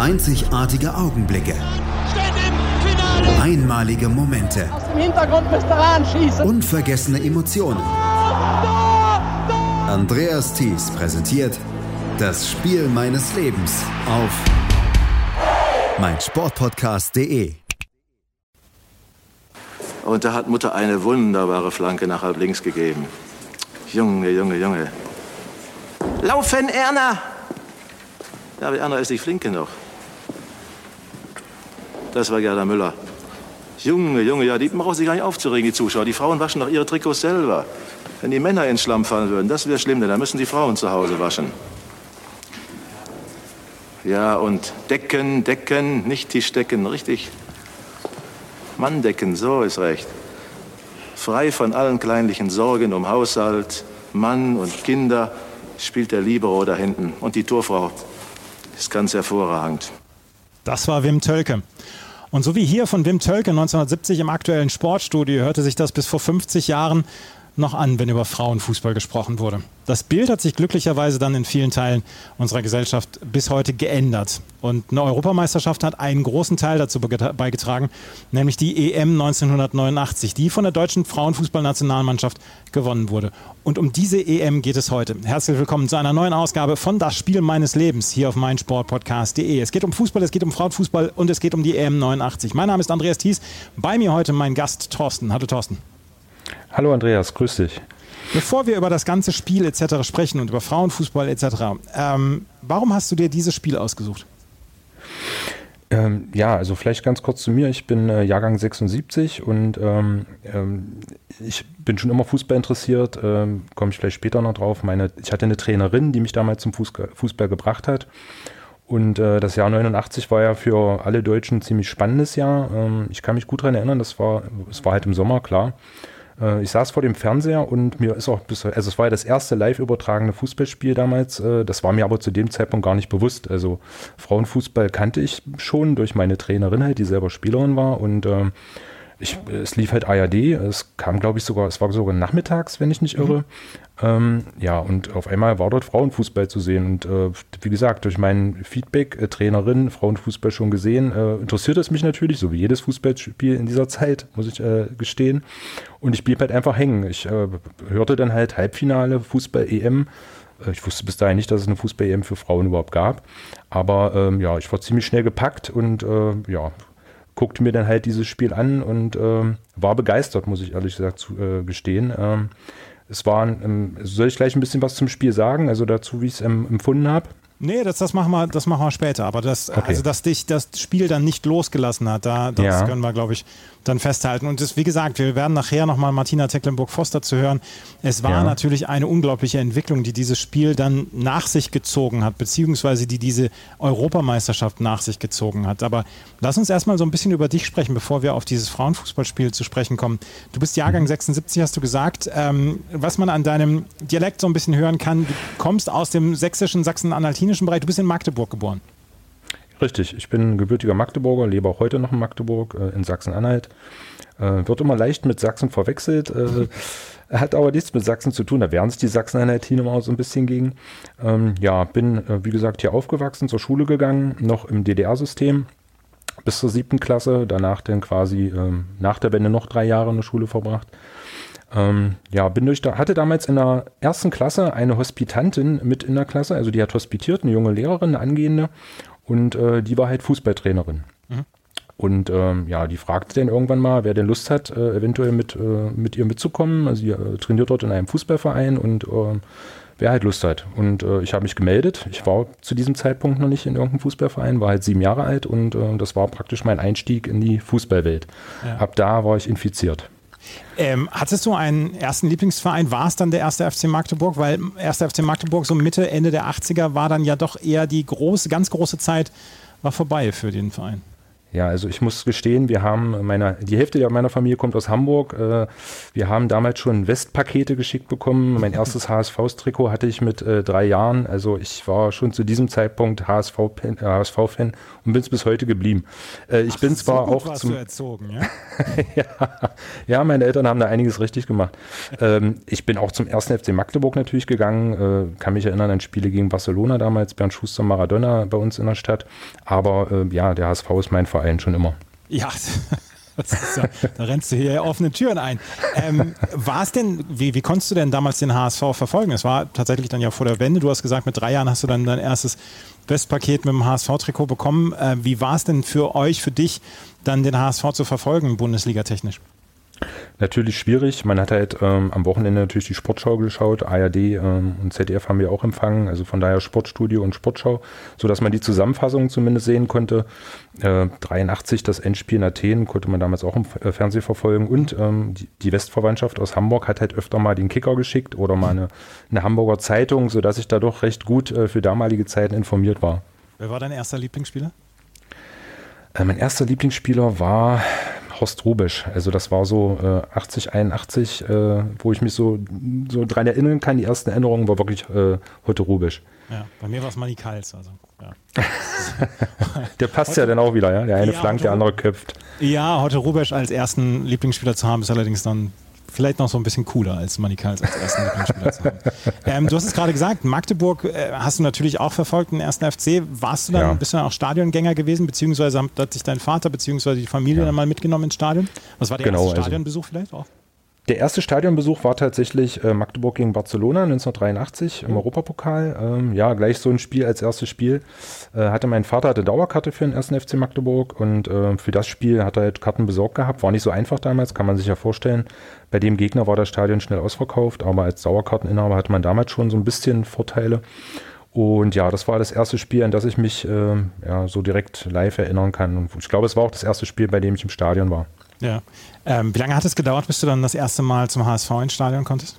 Einzigartige Augenblicke. Einmalige Momente. Aus dem Hintergrund müsst ihr anschießen. Unvergessene Emotionen. Andreas Thies präsentiert das Spiel meines Lebens auf meinsportpodcast.de. Und da hat Mutter eine wunderbare Flanke nach halb links gegeben. Junge, Junge, Junge. Laufen, Erna! Ja, aber Erna ist nicht flink genug. Das war Gerda Müller. Junge, Junge, ja, die brauchen sich gar nicht aufzuregen, die Zuschauer. Die Frauen waschen doch ihre Trikots selber. Wenn die Männer ins Schlamm fallen würden, das wäre schlimm, denn dann müssen die Frauen zu Hause waschen. Ja, und decken, decken, nicht Tischdecken, richtig. Manndecken, so ist recht. Frei von allen kleinlichen Sorgen um Haushalt, Mann und Kinder spielt der Libero da hinten. Und die Torfrau ist ganz hervorragend. Das war Wim Tölke. Und so wie hier von Wim Tölke 1970 im aktuellen Sportstudio hörte sich das bis vor 50 Jahren noch an, wenn über Frauenfußball gesprochen wurde. Das Bild hat sich glücklicherweise dann in vielen Teilen unserer Gesellschaft bis heute geändert. Und eine Europameisterschaft hat einen großen Teil dazu beigetragen, nämlich die EM 1989, die von der deutschen Frauenfußballnationalmannschaft gewonnen wurde. Und um diese EM geht es heute. Herzlich willkommen zu einer neuen Ausgabe von Das Spiel meines Lebens hier auf meinsportpodcast.de. Es geht um Fußball, es geht um Frauenfußball und es geht um die EM 89. Mein Name ist Andreas Thies. Bei mir heute mein Gast Thorsten. Hallo Thorsten. Hallo Andreas, grüß dich. Bevor wir über das ganze Spiel etc. sprechen und über Frauenfußball etc., ähm, warum hast du dir dieses Spiel ausgesucht? Ähm, ja, also vielleicht ganz kurz zu mir. Ich bin äh, Jahrgang 76 und ähm, ähm, ich bin schon immer Fußball interessiert. Ähm, Komme ich vielleicht später noch drauf. Meine, ich hatte eine Trainerin, die mich damals zum Fußball, Fußball gebracht hat. Und äh, das Jahr 89 war ja für alle Deutschen ein ziemlich spannendes Jahr. Ähm, ich kann mich gut daran erinnern, das war, es war halt im Sommer, klar. Äh, ich saß vor dem Fernseher und mir ist auch bis, also es war ja das erste live übertragene Fußballspiel damals. Äh, das war mir aber zu dem Zeitpunkt gar nicht bewusst. Also Frauenfußball kannte ich schon durch meine Trainerin halt, die selber Spielerin war und ähm, ich, es lief halt ARD, es kam, glaube ich, sogar, es war sogar nachmittags, wenn ich nicht irre. Mhm. Ähm, ja, und auf einmal war dort Frauenfußball zu sehen. Und äh, wie gesagt, durch mein Feedback, äh, Trainerin, Frauenfußball schon gesehen, äh, interessiert es mich natürlich, so wie jedes Fußballspiel in dieser Zeit, muss ich äh, gestehen. Und ich blieb halt einfach hängen. Ich äh, hörte dann halt Halbfinale, Fußball-EM. Äh, ich wusste bis dahin nicht, dass es eine Fußball-EM für Frauen überhaupt gab. Aber ähm, ja, ich war ziemlich schnell gepackt und ja, guckte mir dann halt dieses Spiel an und ähm, war begeistert, muss ich ehrlich gesagt zu, gestehen. Es waren, ähm, soll ich gleich ein bisschen was zum Spiel sagen, also dazu, wie ich es ähm, empfunden habe? Nee, das, das, machen wir, das machen wir später. Aber das, okay. also, dass dich das Spiel dann nicht losgelassen hat, da, das ja. können wir, glaube ich, dann festhalten. Und das, wie gesagt, wir werden nachher nochmal Martina Tecklenburg-Foster zu hören. Es war ja. natürlich eine unglaubliche Entwicklung, die dieses Spiel dann nach sich gezogen hat, beziehungsweise die diese Europameisterschaft nach sich gezogen hat. Aber lass uns erstmal so ein bisschen über dich sprechen, bevor wir auf dieses Frauenfußballspiel zu sprechen kommen. Du bist Jahrgang 76, mhm. hast du gesagt. Ähm, was man an deinem Dialekt so ein bisschen hören kann, du kommst aus dem sächsischen, sachsen-anhaltinischen Bereich. Du bist in Magdeburg geboren. Richtig, ich bin gebürtiger Magdeburger, lebe auch heute noch in Magdeburg, äh, in Sachsen-Anhalt. Äh, wird immer leicht mit Sachsen verwechselt, äh, hat aber nichts mit Sachsen zu tun, da wehren sich die Sachsen-Anhaltiner immer so ein bisschen gegen. Ähm, ja, bin, äh, wie gesagt, hier aufgewachsen, zur Schule gegangen, noch im DDR-System bis zur siebten Klasse, danach dann quasi ähm, nach der Wende noch drei Jahre in der Schule verbracht. Ähm, ja, bin durch da, hatte damals in der ersten Klasse eine Hospitantin mit in der Klasse, also die hat hospitiert, eine junge Lehrerin, eine angehende, und äh, die war halt Fußballtrainerin. Mhm. Und ähm, ja, die fragte dann irgendwann mal, wer denn Lust hat, äh, eventuell mit, äh, mit ihr mitzukommen. Also sie äh, trainiert dort in einem Fußballverein und ähm, wer halt Lust hat. Und äh, ich habe mich gemeldet. Ich war zu diesem Zeitpunkt noch nicht in irgendeinem Fußballverein, war halt sieben Jahre alt und äh, das war praktisch mein Einstieg in die Fußballwelt. Ja. Ab da war ich infiziert. Ähm, hattest du einen ersten Lieblingsverein? War es dann der erste FC Magdeburg? Weil erster FC Magdeburg so Mitte, Ende der 80er war dann ja doch eher die große, ganz große Zeit war vorbei für den Verein. Ja, also ich muss gestehen, wir haben meine, die Hälfte meiner Familie kommt aus Hamburg. Äh, wir haben damals schon Westpakete geschickt bekommen. Mein erstes HSV-Trikot hatte ich mit äh, drei Jahren. Also ich war schon zu diesem Zeitpunkt HSV-Fan HSV und bin es bis heute geblieben. Äh, ich Ach, bin zwar so auch zum erzogen, ja? ja? ja, meine Eltern haben da einiges richtig gemacht. Ähm, ich bin auch zum ersten FC Magdeburg natürlich gegangen. kann mich erinnern an Spiele gegen Barcelona damals, Bernd Schuster, Maradona bei uns in der Statt. Aber ja, der HSV ist mein Verein Verein schon immer. Ja, ja, da rennst du hier offene Türen ein. Ähm, war es denn, wie, wie konntest du denn damals den HSV verfolgen? Es war tatsächlich dann ja vor der Wende. Du hast gesagt, mit drei Jahren hast du dann dein erstes Westpaket mit dem HSV-Trikot bekommen. Äh, wie war es denn für euch, für dich, dann den HSV zu verfolgen, Bundesliga-technisch? Natürlich schwierig. Man hat halt ähm, am Wochenende natürlich die Sportschau geschaut. ARD ähm, und ZDF haben wir auch empfangen. Also von daher Sportstudio und Sportschau, sodass man die Zusammenfassung zumindest sehen konnte. Äh, 83 das Endspiel in Athen konnte man damals auch im äh, Fernsehen verfolgen. Und ähm, die, die, Westverwandtschaft aus Hamburg hat halt öfter mal den Kicker geschickt oder mal eine, eine Hamburger Zeitung, sodass ich da doch recht gut äh, für damalige Zeiten informiert war. Wer war dein erster Lieblingsspieler? Äh, mein erster Lieblingsspieler war Horst Rubisch. Also das war so äh, 80, 81, äh, wo ich mich so, so dran erinnern kann. Die ersten Erinnerungen war wirklich äh, Hotte Rubisch. Ja, bei mir war es Manny Kals. Also, ja. der passt Heute, ja dann auch wieder, ja. Der eine ja, flankt, der andere köpft. Ja, Hotte Rubisch als ersten Lieblingsspieler zu haben, ist allerdings dann vielleicht noch so ein bisschen cooler als Manikals als ersten Lieblingsspieler zu haben. Ähm, du hast es gerade gesagt, Magdeburg äh, hast du natürlich auch verfolgt, den ersten FC. Warst du dann, ja. bist du dann auch Stadiongänger gewesen, beziehungsweise hat sich dein Vater beziehungsweise die Familie ja. dann mal mitgenommen ins Stadion? Was war der genau, erste also Stadionbesuch also, vielleicht auch? Der erste Stadionbesuch war tatsächlich äh, Magdeburg gegen Barcelona 1983 im Europapokal. Ähm, ja, gleich so ein Spiel als erstes Spiel. Äh, hatte mein Vater hatte Dauerkarte für den ersten FC Magdeburg und äh, für das Spiel hat er halt Karten besorgt gehabt. War nicht so einfach damals, kann man sich ja vorstellen. Bei dem Gegner war das Stadion schnell ausverkauft, aber als Dauerkarteninhaber hatte man damals schon so ein bisschen Vorteile. Und ja, das war das erste Spiel, an das ich mich äh, ja, so direkt live erinnern kann. Und ich glaube, es war auch das erste Spiel, bei dem ich im Stadion war. Ja. Ähm, wie lange hat es gedauert, bis du dann das erste Mal zum HSV ins Stadion konntest?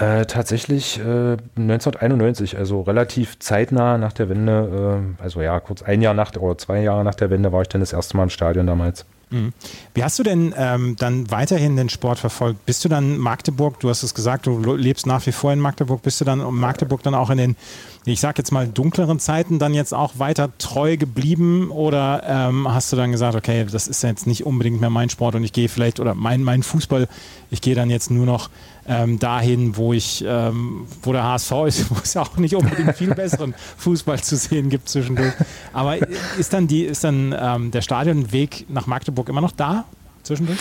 Äh, tatsächlich äh, 1991, also relativ zeitnah nach der Wende, äh, also ja, kurz ein Jahr nach oder zwei Jahre nach der Wende war ich dann das erste Mal im Stadion damals. Mhm. Wie hast du denn ähm, dann weiterhin den Sport verfolgt? Bist du dann Magdeburg, du hast es gesagt, du lebst nach wie vor in Magdeburg, bist du dann um Magdeburg dann auch in den, ich sag jetzt mal, dunkleren Zeiten dann jetzt auch weiter treu geblieben oder ähm, hast du dann gesagt, okay, das ist jetzt nicht unbedingt mehr mein Sport und ich gehe vielleicht, oder mein, mein Fußball, ich gehe dann jetzt nur noch ähm, dahin, wo ich, ähm, wo der HSV ist, wo es auch nicht unbedingt viel besseren Fußball zu sehen gibt zwischendurch. Aber ist dann die, ist dann ähm, der Stadionweg nach Magdeburg immer noch da zwischendurch?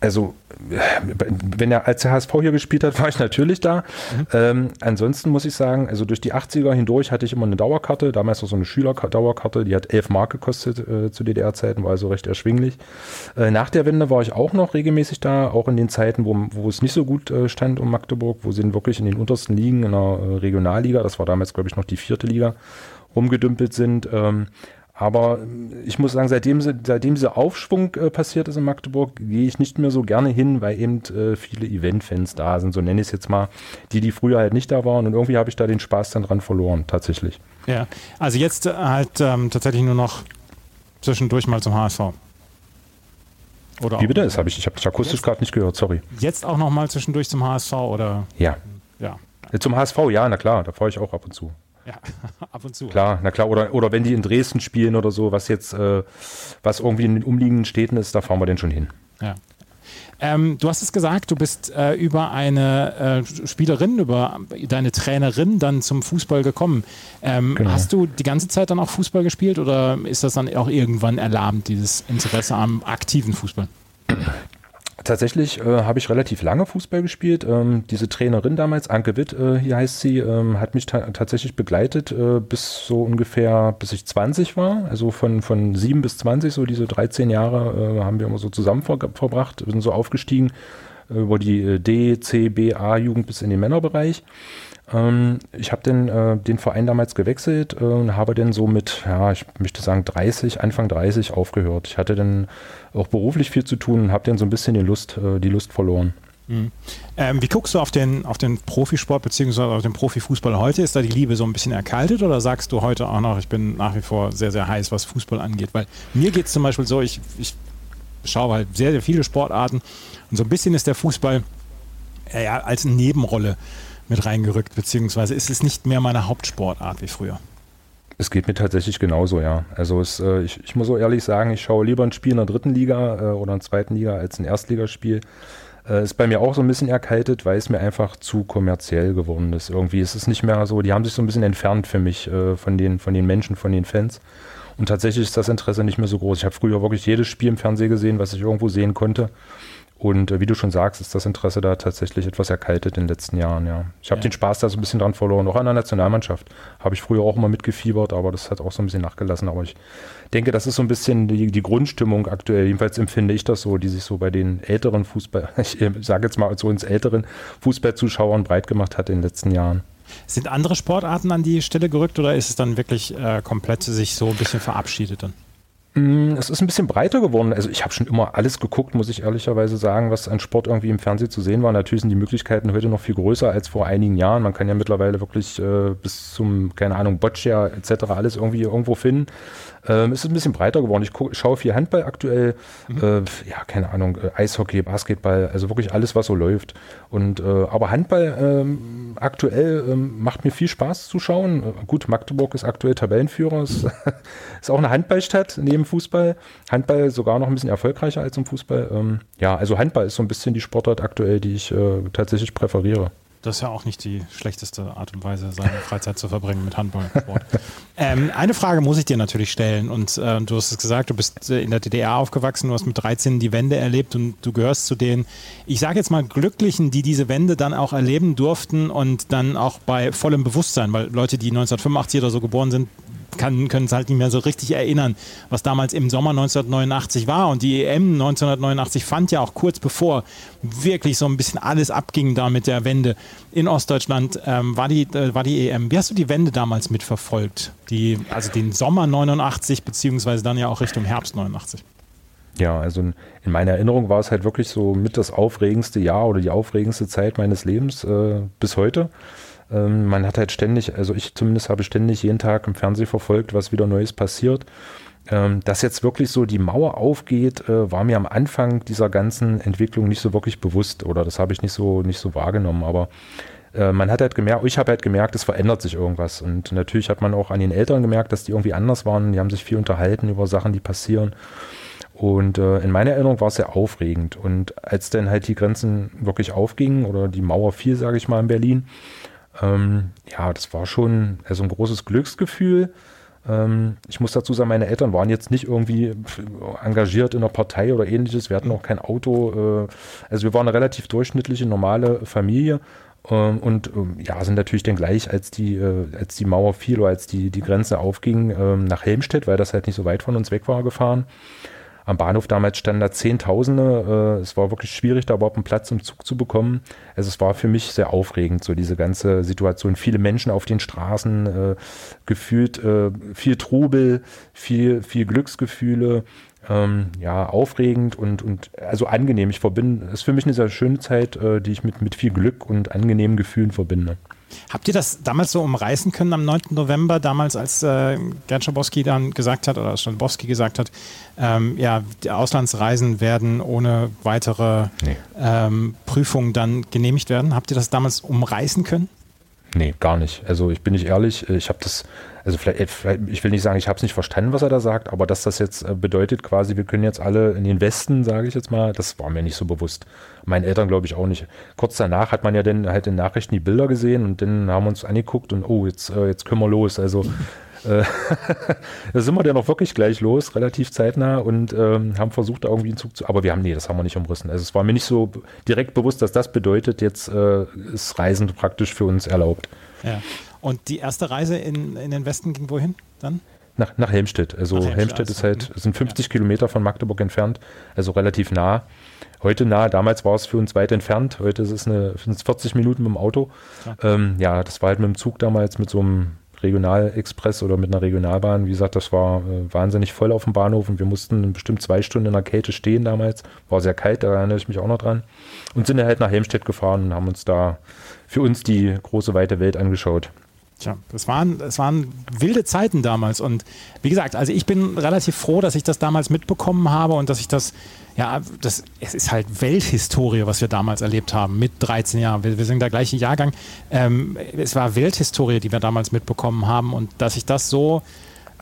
Also wenn er als der HSV hier gespielt hat, war ich natürlich da. Mhm. Ähm, ansonsten muss ich sagen, also durch die 80er hindurch hatte ich immer eine Dauerkarte, damals noch so eine Schülerdauerkarte, die hat 11 Mark gekostet äh, zu DDR-Zeiten, war also recht erschwinglich. Äh, nach der Wende war ich auch noch regelmäßig da, auch in den Zeiten, wo, wo es nicht so gut äh, stand um Magdeburg, wo sie wirklich in den untersten Ligen in der äh, Regionalliga, das war damals glaube ich noch die vierte Liga, rumgedümpelt sind. Ähm, aber ich muss sagen, seitdem, seitdem dieser Aufschwung äh, passiert ist in Magdeburg, gehe ich nicht mehr so gerne hin, weil eben äh, viele Event-Fans da sind, so nenne ich es jetzt mal, die, die früher halt nicht da waren. Und irgendwie habe ich da den Spaß dann dran verloren, tatsächlich. Ja, also jetzt halt ähm, tatsächlich nur noch zwischendurch mal zum HSV. Oder Wie bitte? Das habe ich, ich habe dich akustisch gerade nicht gehört, sorry. Jetzt auch noch mal zwischendurch zum HSV oder? Ja. Ja. Zum HSV, ja, na klar, da fahre ich auch ab und zu. Ja, ab und zu. Klar, na klar. Oder, oder wenn die in Dresden spielen oder so, was jetzt, äh, was irgendwie in den umliegenden Städten ist, da fahren wir denn schon hin. Ja. Ähm, du hast es gesagt, du bist äh, über eine äh, Spielerin, über deine Trainerin dann zum Fußball gekommen. Ähm, genau. Hast du die ganze Zeit dann auch Fußball gespielt oder ist das dann auch irgendwann erlahmt, dieses Interesse am aktiven Fußball? Tatsächlich äh, habe ich relativ lange Fußball gespielt. Ähm, diese Trainerin damals, Anke Witt, äh, hier heißt sie, ähm, hat mich ta tatsächlich begleitet äh, bis so ungefähr, bis ich 20 war. Also von, von 7 bis 20, so diese 13 Jahre äh, haben wir immer so zusammen ver verbracht. Sind so aufgestiegen äh, über die äh, D, C, B, A-Jugend bis in den Männerbereich. Ähm, ich habe den, äh, den Verein damals gewechselt äh, und habe dann so mit, ja, ich möchte sagen 30, Anfang 30 aufgehört. Ich hatte dann auch beruflich viel zu tun und habe dann so ein bisschen die Lust, äh, die Lust verloren. Mhm. Ähm, wie guckst du auf den, auf den Profisport bzw. auf den Profifußball heute? Ist da die Liebe so ein bisschen erkaltet oder sagst du heute auch noch, ich bin nach wie vor sehr, sehr heiß, was Fußball angeht? Weil mir geht es zum Beispiel so, ich, ich schaue halt sehr, sehr viele Sportarten und so ein bisschen ist der Fußball ja, als Nebenrolle mit reingerückt, beziehungsweise ist es nicht mehr meine Hauptsportart wie früher. Es geht mir tatsächlich genauso, ja. Also es, äh, ich, ich, muss so ehrlich sagen, ich schaue lieber ein Spiel in der dritten Liga äh, oder in der zweiten Liga als ein Erstligaspiel. Äh, ist bei mir auch so ein bisschen erkaltet, weil es mir einfach zu kommerziell geworden ist. Irgendwie ist es nicht mehr so, die haben sich so ein bisschen entfernt für mich äh, von, den, von den Menschen, von den Fans. Und tatsächlich ist das Interesse nicht mehr so groß. Ich habe früher wirklich jedes Spiel im Fernsehen gesehen, was ich irgendwo sehen konnte. Und äh, wie du schon sagst, ist das Interesse da tatsächlich etwas erkaltet in den letzten Jahren, ja. Ich habe ja. den Spaß da so ein bisschen dran verloren. Auch an der Nationalmannschaft habe ich früher auch immer mitgefiebert, aber das hat auch so ein bisschen nachgelassen. Aber ich denke, das ist so ein bisschen die, die Grundstimmung aktuell. Jedenfalls empfinde ich das so, die sich so bei den älteren Fußball, ich äh, sage jetzt mal so ins älteren Fußballzuschauern breit gemacht hat in den letzten Jahren. Sind andere Sportarten an die Stelle gerückt oder ist es dann wirklich äh, komplett sich so ein bisschen verabschiedet dann? Mm, es ist ein bisschen breiter geworden. Also ich habe schon immer alles geguckt, muss ich ehrlicherweise sagen, was an Sport irgendwie im Fernsehen zu sehen war. Natürlich sind die Möglichkeiten heute noch viel größer als vor einigen Jahren. Man kann ja mittlerweile wirklich äh, bis zum, keine Ahnung, Boccia etc. alles irgendwie irgendwo finden. Ähm, es ist ein bisschen breiter geworden. Ich guck, schaue viel Handball aktuell, mhm. äh, ja, keine Ahnung, äh, Eishockey, Basketball, also wirklich alles, was so läuft. Und äh, aber Handball ähm, aktuell ähm, macht mir viel Spaß zu schauen. Äh, gut, Magdeburg ist aktuell Tabellenführer, ist, ist auch eine Handballstadt neben Fußball. Handball sogar noch ein bisschen erfolgreicher als im Fußball. Ähm, ja, also Handball ist so ein bisschen die Sportart aktuell, die ich äh, tatsächlich präferiere. Das ist ja auch nicht die schlechteste Art und Weise, seine Freizeit zu verbringen mit Handballsport. ähm, eine Frage muss ich dir natürlich stellen. Und äh, du hast es gesagt, du bist äh, in der DDR aufgewachsen, du hast mit 13 die Wende erlebt und du gehörst zu den, ich sage jetzt mal, Glücklichen, die diese Wende dann auch erleben durften und dann auch bei vollem Bewusstsein, weil Leute, die 1985 oder so geboren sind, kann, können es halt nicht mehr so richtig erinnern, was damals im Sommer 1989 war. Und die EM 1989 fand ja auch kurz bevor wirklich so ein bisschen alles abging da mit der Wende in Ostdeutschland, ähm, war, die, äh, war die EM. Wie hast du die Wende damals mitverfolgt? Die, also den Sommer 89 beziehungsweise dann ja auch Richtung Herbst 89. Ja, also in meiner Erinnerung war es halt wirklich so mit das aufregendste Jahr oder die aufregendste Zeit meines Lebens äh, bis heute. Ähm, man hat halt ständig, also ich zumindest habe ständig jeden Tag im Fernsehen verfolgt, was wieder Neues passiert. Ähm, dass jetzt wirklich so die Mauer aufgeht, äh, war mir am Anfang dieser ganzen Entwicklung nicht so wirklich bewusst oder das habe ich nicht so, nicht so wahrgenommen. Aber äh, man hat halt gemerkt, ich habe halt gemerkt, es verändert sich irgendwas. Und natürlich hat man auch an den Eltern gemerkt, dass die irgendwie anders waren. Die haben sich viel unterhalten über Sachen, die passieren. Und äh, in meiner Erinnerung war es sehr aufregend. Und als dann halt die Grenzen wirklich aufgingen oder die Mauer fiel, sage ich mal, in Berlin, ähm, ja, das war schon also ein großes Glücksgefühl. Ähm, ich muss dazu sagen, meine Eltern waren jetzt nicht irgendwie engagiert in einer Partei oder ähnliches. Wir hatten auch kein Auto. Äh, also wir waren eine relativ durchschnittliche, normale Familie. Ähm, und ähm, ja, sind natürlich dann gleich, als die, äh, als die Mauer fiel oder als die, die Grenze aufging, ähm, nach Helmstedt, weil das halt nicht so weit von uns weg war, gefahren am Bahnhof damals standen da Zehntausende. Äh, es war wirklich schwierig, da überhaupt einen Platz im Zug zu bekommen. Also es war für mich sehr aufregend, so diese ganze Situation. Viele Menschen auf den Straßen, äh, gefühlt äh, viel Trubel, viel, viel Glücksgefühle. Ähm, ja, aufregend und, und also angenehm. Ich verbinde, es ist für mich eine sehr schöne Zeit, äh, die ich mit, mit viel Glück und angenehmen Gefühlen verbinde. Habt ihr das damals so umreißen können am 9. November, damals als äh, Gerd Schabowski dann gesagt hat, oder Schabowski gesagt hat, ähm, ja, die Auslandsreisen werden ohne weitere nee. ähm, Prüfungen dann genehmigt werden? Habt ihr das damals umreißen können? Nee, gar nicht. Also ich bin nicht ehrlich, ich habe das, also vielleicht, ich will nicht sagen, ich habe es nicht verstanden, was er da sagt, aber dass das jetzt äh, bedeutet quasi, wir können jetzt alle in den Westen, sage ich jetzt mal, das war mir nicht so bewusst. Meinen Eltern glaube ich auch nicht. Kurz danach hat man ja dann halt in Nachrichten die Bilder gesehen und dann haben wir uns angeguckt und oh, jetzt, äh, jetzt können wir los. Also äh, da sind wir dann auch wirklich gleich los, relativ zeitnah und ähm, haben versucht, da irgendwie einen Zug zu. Aber wir haben, nee, das haben wir nicht umrissen. Also es war mir nicht so direkt bewusst, dass das bedeutet, jetzt äh, ist Reisen praktisch für uns erlaubt. Ja. Und die erste Reise in, in den Westen ging wohin dann? Nach, nach Helmstedt. Also nach Helmstedt, Helmstedt ist halt, sind 50 ja. Kilometer von Magdeburg entfernt, also relativ nah. Heute nah, damals war es für uns weit entfernt. Heute ist es eine, 40 Minuten mit dem Auto. Ja. Ähm, ja, das war halt mit dem Zug damals mit so einem Regionalexpress oder mit einer Regionalbahn. Wie gesagt, das war äh, wahnsinnig voll auf dem Bahnhof und wir mussten bestimmt zwei Stunden in der Kälte stehen damals. War sehr kalt, da erinnere ich mich auch noch dran. Und sind dann halt nach Helmstedt gefahren und haben uns da für uns die große weite Welt angeschaut. Tja, das waren, das waren wilde Zeiten damals. Und wie gesagt, also ich bin relativ froh, dass ich das damals mitbekommen habe und dass ich das, ja, das, es ist halt Welthistorie, was wir damals erlebt haben mit 13 Jahren. Wir, wir sind der gleiche Jahrgang. Ähm, es war Welthistorie, die wir damals mitbekommen haben und dass ich das so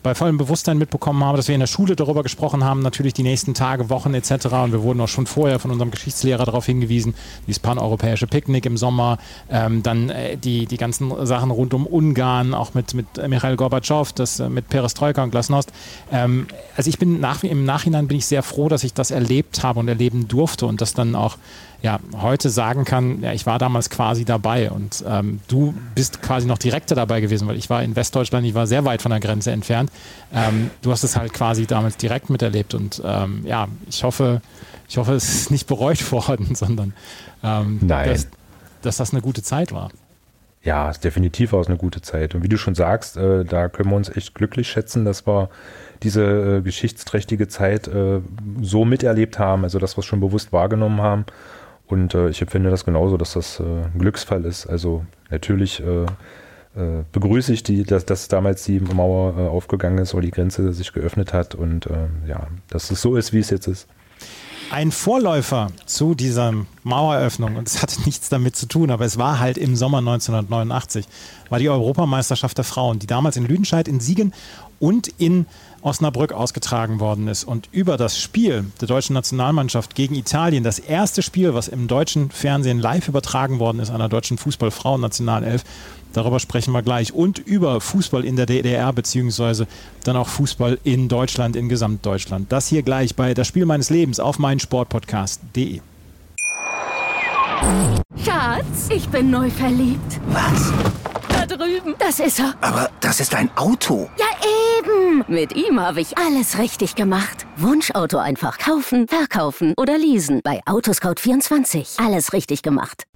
bei vollem Bewusstsein mitbekommen habe, dass wir in der Schule darüber gesprochen haben, natürlich die nächsten Tage, Wochen etc. Und wir wurden auch schon vorher von unserem Geschichtslehrer darauf hingewiesen, dieses paneuropäische Picknick im Sommer, ähm, dann äh, die, die ganzen Sachen rund um Ungarn, auch mit, mit Michael Gorbatschow, das äh, mit Perestroika und Glasnost. Ähm, also ich bin nach, im Nachhinein bin ich sehr froh, dass ich das erlebt habe und erleben durfte und das dann auch ja, heute sagen kann, ja, ich war damals quasi dabei und ähm, du bist quasi noch direkter dabei gewesen, weil ich war in Westdeutschland, ich war sehr weit von der Grenze entfernt. Ähm, du hast es halt quasi damals direkt miterlebt und ähm, ja, ich hoffe, ich hoffe, es ist nicht bereut worden, sondern ähm, Nein. Dass, dass das eine gute Zeit war. Ja, definitiv war es eine gute Zeit. Und wie du schon sagst, äh, da können wir uns echt glücklich schätzen, dass wir diese äh, geschichtsträchtige Zeit äh, so miterlebt haben, also dass wir es schon bewusst wahrgenommen haben und äh, ich empfinde das genauso, dass das äh, ein Glücksfall ist. Also natürlich äh, äh begrüße ich, die, dass, dass damals die Mauer äh, aufgegangen ist oder die Grenze sich geöffnet hat und äh, ja, dass es so ist, wie es jetzt ist. Ein Vorläufer zu dieser Maueröffnung, und es hatte nichts damit zu tun, aber es war halt im Sommer 1989, war die Europameisterschaft der Frauen, die damals in Lüdenscheid, in Siegen und in Osnabrück ausgetragen worden ist. Und über das Spiel der deutschen Nationalmannschaft gegen Italien, das erste Spiel, was im deutschen Fernsehen live übertragen worden ist, einer deutschen Fußballfrauen-Nationalelf, darüber sprechen wir gleich. Und über Fußball in der DDR, beziehungsweise dann auch Fußball in Deutschland, in Gesamtdeutschland. Das hier gleich bei Das Spiel meines Lebens auf meinsportpodcast.de. Schatz, ich bin neu verliebt. Was? Da drüben. Das ist er. Aber das ist ein Auto. Ja, eben. Mit ihm habe ich alles richtig gemacht. Wunschauto einfach kaufen, verkaufen oder leasen. Bei Autoscout24. Alles richtig gemacht.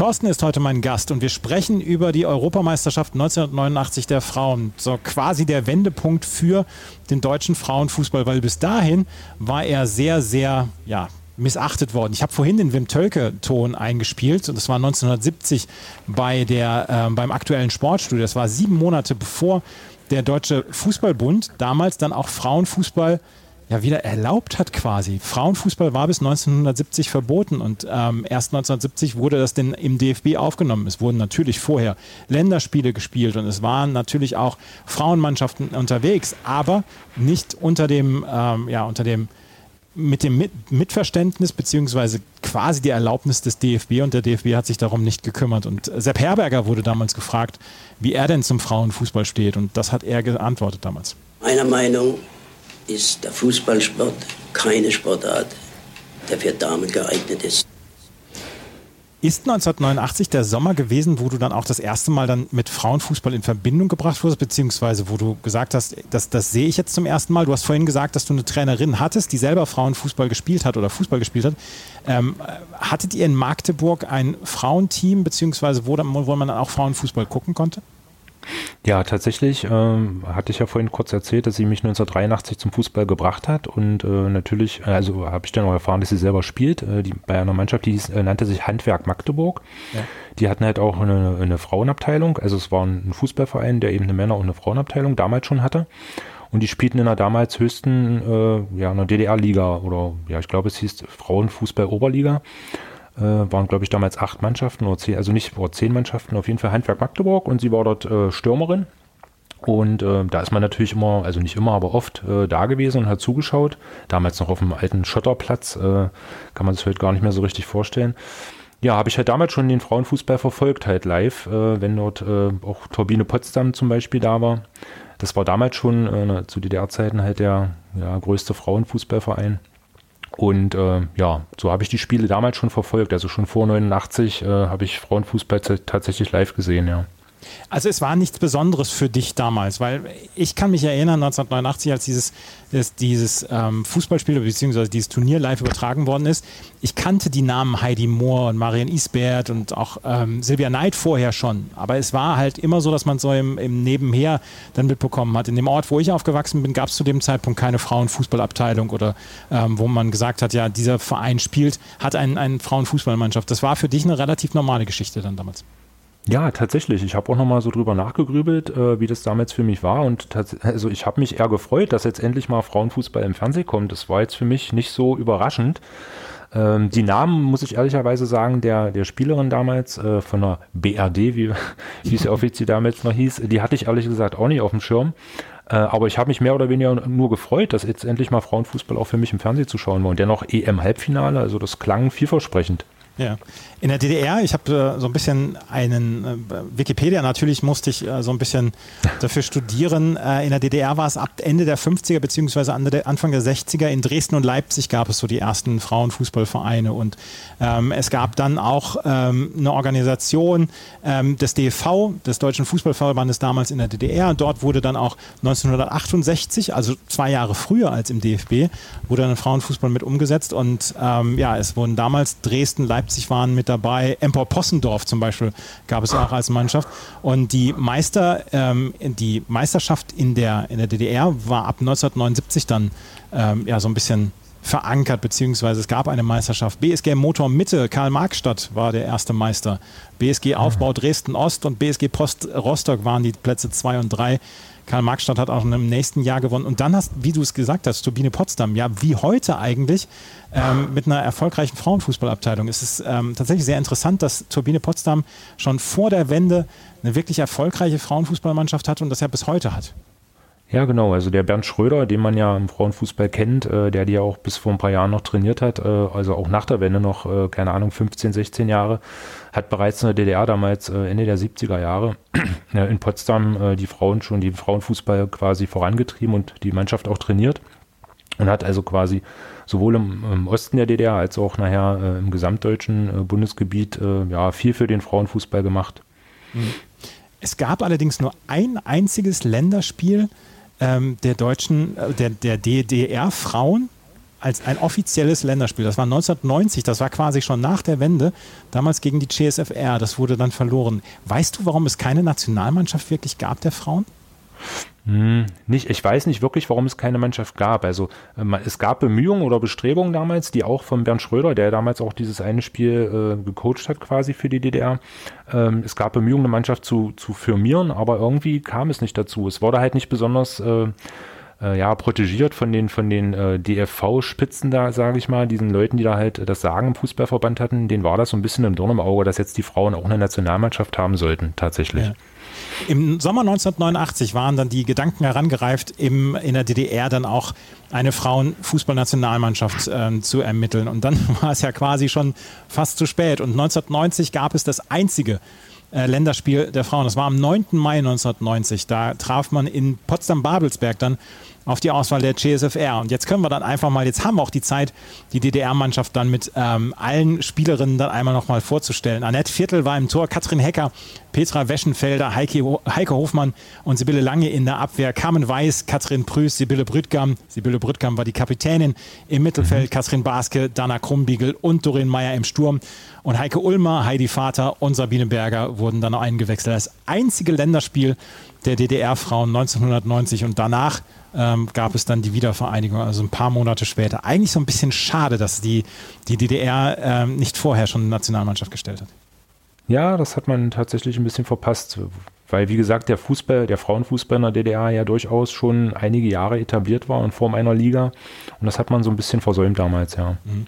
Thorsten ist heute mein Gast und wir sprechen über die Europameisterschaft 1989 der Frauen. So quasi der Wendepunkt für den deutschen Frauenfußball, weil bis dahin war er sehr, sehr, ja, missachtet worden. Ich habe vorhin den Wim Tölke-Ton eingespielt und das war 1970 bei der, äh, beim aktuellen Sportstudio. Das war sieben Monate bevor der Deutsche Fußballbund damals dann auch Frauenfußball ja wieder erlaubt hat quasi. Frauenfußball war bis 1970 verboten und ähm, erst 1970 wurde das denn im DFB aufgenommen. Es wurden natürlich vorher Länderspiele gespielt und es waren natürlich auch Frauenmannschaften unterwegs, aber nicht unter dem, ähm, ja, unter dem mit dem Mitverständnis beziehungsweise quasi die Erlaubnis des DFB und der DFB hat sich darum nicht gekümmert. Und Sepp Herberger wurde damals gefragt, wie er denn zum Frauenfußball steht und das hat er geantwortet damals. Meiner Meinung ist der Fußballsport keine Sportart, der für Damen geeignet ist. Ist 1989 der Sommer gewesen, wo du dann auch das erste Mal dann mit Frauenfußball in Verbindung gebracht wurdest, beziehungsweise wo du gesagt hast, das, das sehe ich jetzt zum ersten Mal. Du hast vorhin gesagt, dass du eine Trainerin hattest, die selber Frauenfußball gespielt hat oder Fußball gespielt hat. Ähm, hattet ihr in Magdeburg ein Frauenteam, beziehungsweise wo, wo man dann auch Frauenfußball gucken konnte? Ja, tatsächlich ähm, hatte ich ja vorhin kurz erzählt, dass sie mich 1983 zum Fußball gebracht hat und äh, natürlich, äh, also habe ich dann auch erfahren, dass sie selber spielt, äh, die, bei einer Mannschaft, die äh, nannte sich Handwerk Magdeburg. Ja. Die hatten halt auch eine, eine Frauenabteilung, also es war ein Fußballverein, der eben eine Männer- und eine Frauenabteilung damals schon hatte. Und die spielten in der damals höchsten, äh, ja, einer DDR-Liga oder ja, ich glaube, es hieß Frauenfußball-Oberliga äh, waren, glaube ich, damals acht Mannschaften oder zehn, also nicht oder zehn Mannschaften, auf jeden Fall Handwerk Magdeburg und sie war dort äh, Stürmerin. Und äh, da ist man natürlich immer, also nicht immer, aber oft äh, da gewesen und hat zugeschaut. Damals noch auf dem alten Schotterplatz, äh, kann man sich heute gar nicht mehr so richtig vorstellen. ja, habe ich halt damals schon den Frauenfußball verfolgt, halt live, äh, wenn dort äh, auch Turbine Potsdam zum Beispiel da war. Das war damals schon äh, zu DDR-Zeiten halt der ja, größte Frauenfußballverein. Und äh, ja, so habe ich die Spiele damals schon verfolgt. Also schon vor 89 äh, habe ich Frauenfußball tatsächlich live gesehen, ja. Also es war nichts Besonderes für dich damals, weil ich kann mich erinnern, 1989, als dieses, dieses ähm, Fußballspiel bzw. dieses Turnier live übertragen worden ist, ich kannte die Namen Heidi Mohr und Marian Isbert und auch ähm, Silvia Neid vorher schon. Aber es war halt immer so, dass man so im, im Nebenher dann mitbekommen hat. In dem Ort, wo ich aufgewachsen bin, gab es zu dem Zeitpunkt keine Frauenfußballabteilung oder ähm, wo man gesagt hat, ja, dieser Verein spielt, hat eine ein Frauenfußballmannschaft. Das war für dich eine relativ normale Geschichte dann damals. Ja, tatsächlich. Ich habe auch nochmal so drüber nachgegrübelt, äh, wie das damals für mich war. Und also ich habe mich eher gefreut, dass jetzt endlich mal Frauenfußball im Fernsehen kommt. Das war jetzt für mich nicht so überraschend. Ähm, die Namen, muss ich ehrlicherweise sagen, der, der Spielerin damals äh, von der BRD, wie, wie es ja offiziell damals noch hieß, die hatte ich ehrlich gesagt auch nicht auf dem Schirm. Äh, aber ich habe mich mehr oder weniger nur gefreut, dass jetzt endlich mal Frauenfußball auch für mich im Fernsehen zu schauen war. Und dennoch EM-Halbfinale, also das klang vielversprechend. Ja. In der DDR, ich habe äh, so ein bisschen einen äh, Wikipedia, natürlich musste ich äh, so ein bisschen dafür studieren. Äh, in der DDR war es ab Ende der 50er beziehungsweise Anfang der 60er in Dresden und Leipzig gab es so die ersten Frauenfußballvereine und ähm, es gab dann auch ähm, eine Organisation ähm, des DFV, des Deutschen Fußballverbandes damals in der DDR und dort wurde dann auch 1968, also zwei Jahre früher als im DFB, wurde dann Frauenfußball mit umgesetzt und ähm, ja, es wurden damals Dresden, Leipzig waren mit dabei. Empor Possendorf zum Beispiel gab es auch als Mannschaft. Und die Meister, ähm, die Meisterschaft in der, in der DDR war ab 1979 dann ähm, ja so ein bisschen verankert, beziehungsweise es gab eine Meisterschaft. BSG Motor Mitte, Karl-Marx-Stadt war der erste Meister. BSG Aufbau Dresden Ost und BSG Post Rostock waren die Plätze 2 und 3. Karl-Marx-Stadt hat auch im nächsten Jahr gewonnen. Und dann hast, wie du es gesagt hast, Turbine Potsdam, ja, wie heute eigentlich, ähm, mit einer erfolgreichen Frauenfußballabteilung. Es ist ähm, tatsächlich sehr interessant, dass Turbine Potsdam schon vor der Wende eine wirklich erfolgreiche Frauenfußballmannschaft hat und das ja bis heute hat. Ja, genau. Also der Bernd Schröder, den man ja im Frauenfußball kennt, äh, der die ja auch bis vor ein paar Jahren noch trainiert hat, äh, also auch nach der Wende noch, äh, keine Ahnung, 15, 16 Jahre, hat bereits in der DDR damals äh, Ende der 70er Jahre in Potsdam äh, die Frauen schon, die Frauenfußball quasi vorangetrieben und die Mannschaft auch trainiert und hat also quasi sowohl im, im Osten der DDR als auch nachher äh, im gesamtdeutschen Bundesgebiet ja viel für den Frauenfußball gemacht. Es gab allerdings nur ein einziges Länderspiel, ähm, der deutschen, äh, der, der DDR-Frauen als ein offizielles Länderspiel. Das war 1990, das war quasi schon nach der Wende, damals gegen die CSFR. Das wurde dann verloren. Weißt du, warum es keine Nationalmannschaft wirklich gab der Frauen? Hm, nicht, ich weiß nicht wirklich, warum es keine Mannschaft gab. Also äh, es gab Bemühungen oder Bestrebungen damals, die auch von Bernd Schröder, der damals auch dieses eine Spiel äh, gecoacht hat quasi für die DDR. Ähm, es gab Bemühungen, eine Mannschaft zu, zu firmieren, aber irgendwie kam es nicht dazu. Es wurde halt nicht besonders äh, äh, ja, protegiert von den, von den äh, DFV-Spitzen da, sage ich mal, diesen Leuten, die da halt das Sagen im Fußballverband hatten, denen war das so ein bisschen im Dorn im Auge, dass jetzt die Frauen auch eine Nationalmannschaft haben sollten, tatsächlich. Ja. Im Sommer 1989 waren dann die Gedanken herangereift, im, in der DDR dann auch eine Frauenfußballnationalmannschaft äh, zu ermitteln. Und dann war es ja quasi schon fast zu spät. Und 1990 gab es das einzige äh, Länderspiel der Frauen. Das war am 9. Mai 1990. Da traf man in Potsdam-Babelsberg dann auf die Auswahl der CSFR. Und jetzt können wir dann einfach mal, jetzt haben wir auch die Zeit, die DDR-Mannschaft dann mit ähm, allen Spielerinnen dann einmal nochmal vorzustellen. Annette Viertel war im Tor, Katrin Hecker, Petra Weschenfelder, Heike, Heike Hofmann und Sibylle Lange in der Abwehr, Carmen Weiß, Katrin Prüß, Sibylle Brüttgam. Sibylle Brüttgam war die Kapitänin im Mittelfeld, mhm. Katrin Baske, Dana Krumbiegel und Doreen Meyer im Sturm. Und Heike Ulmer, Heidi Vater und Sabine Berger wurden dann noch eingewechselt. Das einzige Länderspiel der DDR-Frauen 1990 und danach ähm, gab es dann die Wiedervereinigung, also ein paar Monate später. Eigentlich so ein bisschen schade, dass die, die DDR ähm, nicht vorher schon eine Nationalmannschaft gestellt hat. Ja, das hat man tatsächlich ein bisschen verpasst, weil wie gesagt, der Fußball, der Frauenfußball in der DDR ja durchaus schon einige Jahre etabliert war in Form einer Liga und das hat man so ein bisschen versäumt damals, ja. Mhm.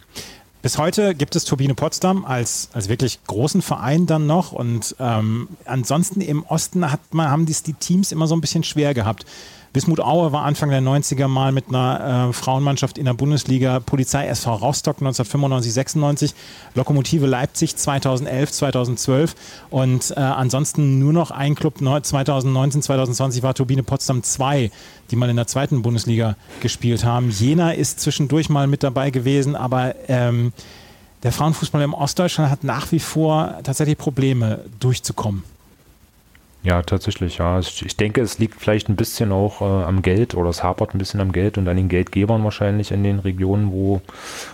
Bis heute gibt es Turbine Potsdam als, als wirklich großen Verein dann noch und ähm, ansonsten im Osten hat man, haben dies die Teams immer so ein bisschen schwer gehabt. Wismut Aue war Anfang der 90er mal mit einer äh, Frauenmannschaft in der Bundesliga, Polizei SV Rostock 1995, 96, Lokomotive Leipzig 2011, 2012 und äh, ansonsten nur noch ein Club 2019, 2020 war Turbine Potsdam 2, die mal in der zweiten Bundesliga gespielt haben. Jena ist zwischendurch mal mit dabei gewesen, aber ähm, der Frauenfußball im Ostdeutschland hat nach wie vor tatsächlich Probleme durchzukommen. Ja, tatsächlich, ja. Ich denke, es liegt vielleicht ein bisschen auch äh, am Geld oder es hapert ein bisschen am Geld und an den Geldgebern wahrscheinlich in den Regionen, wo,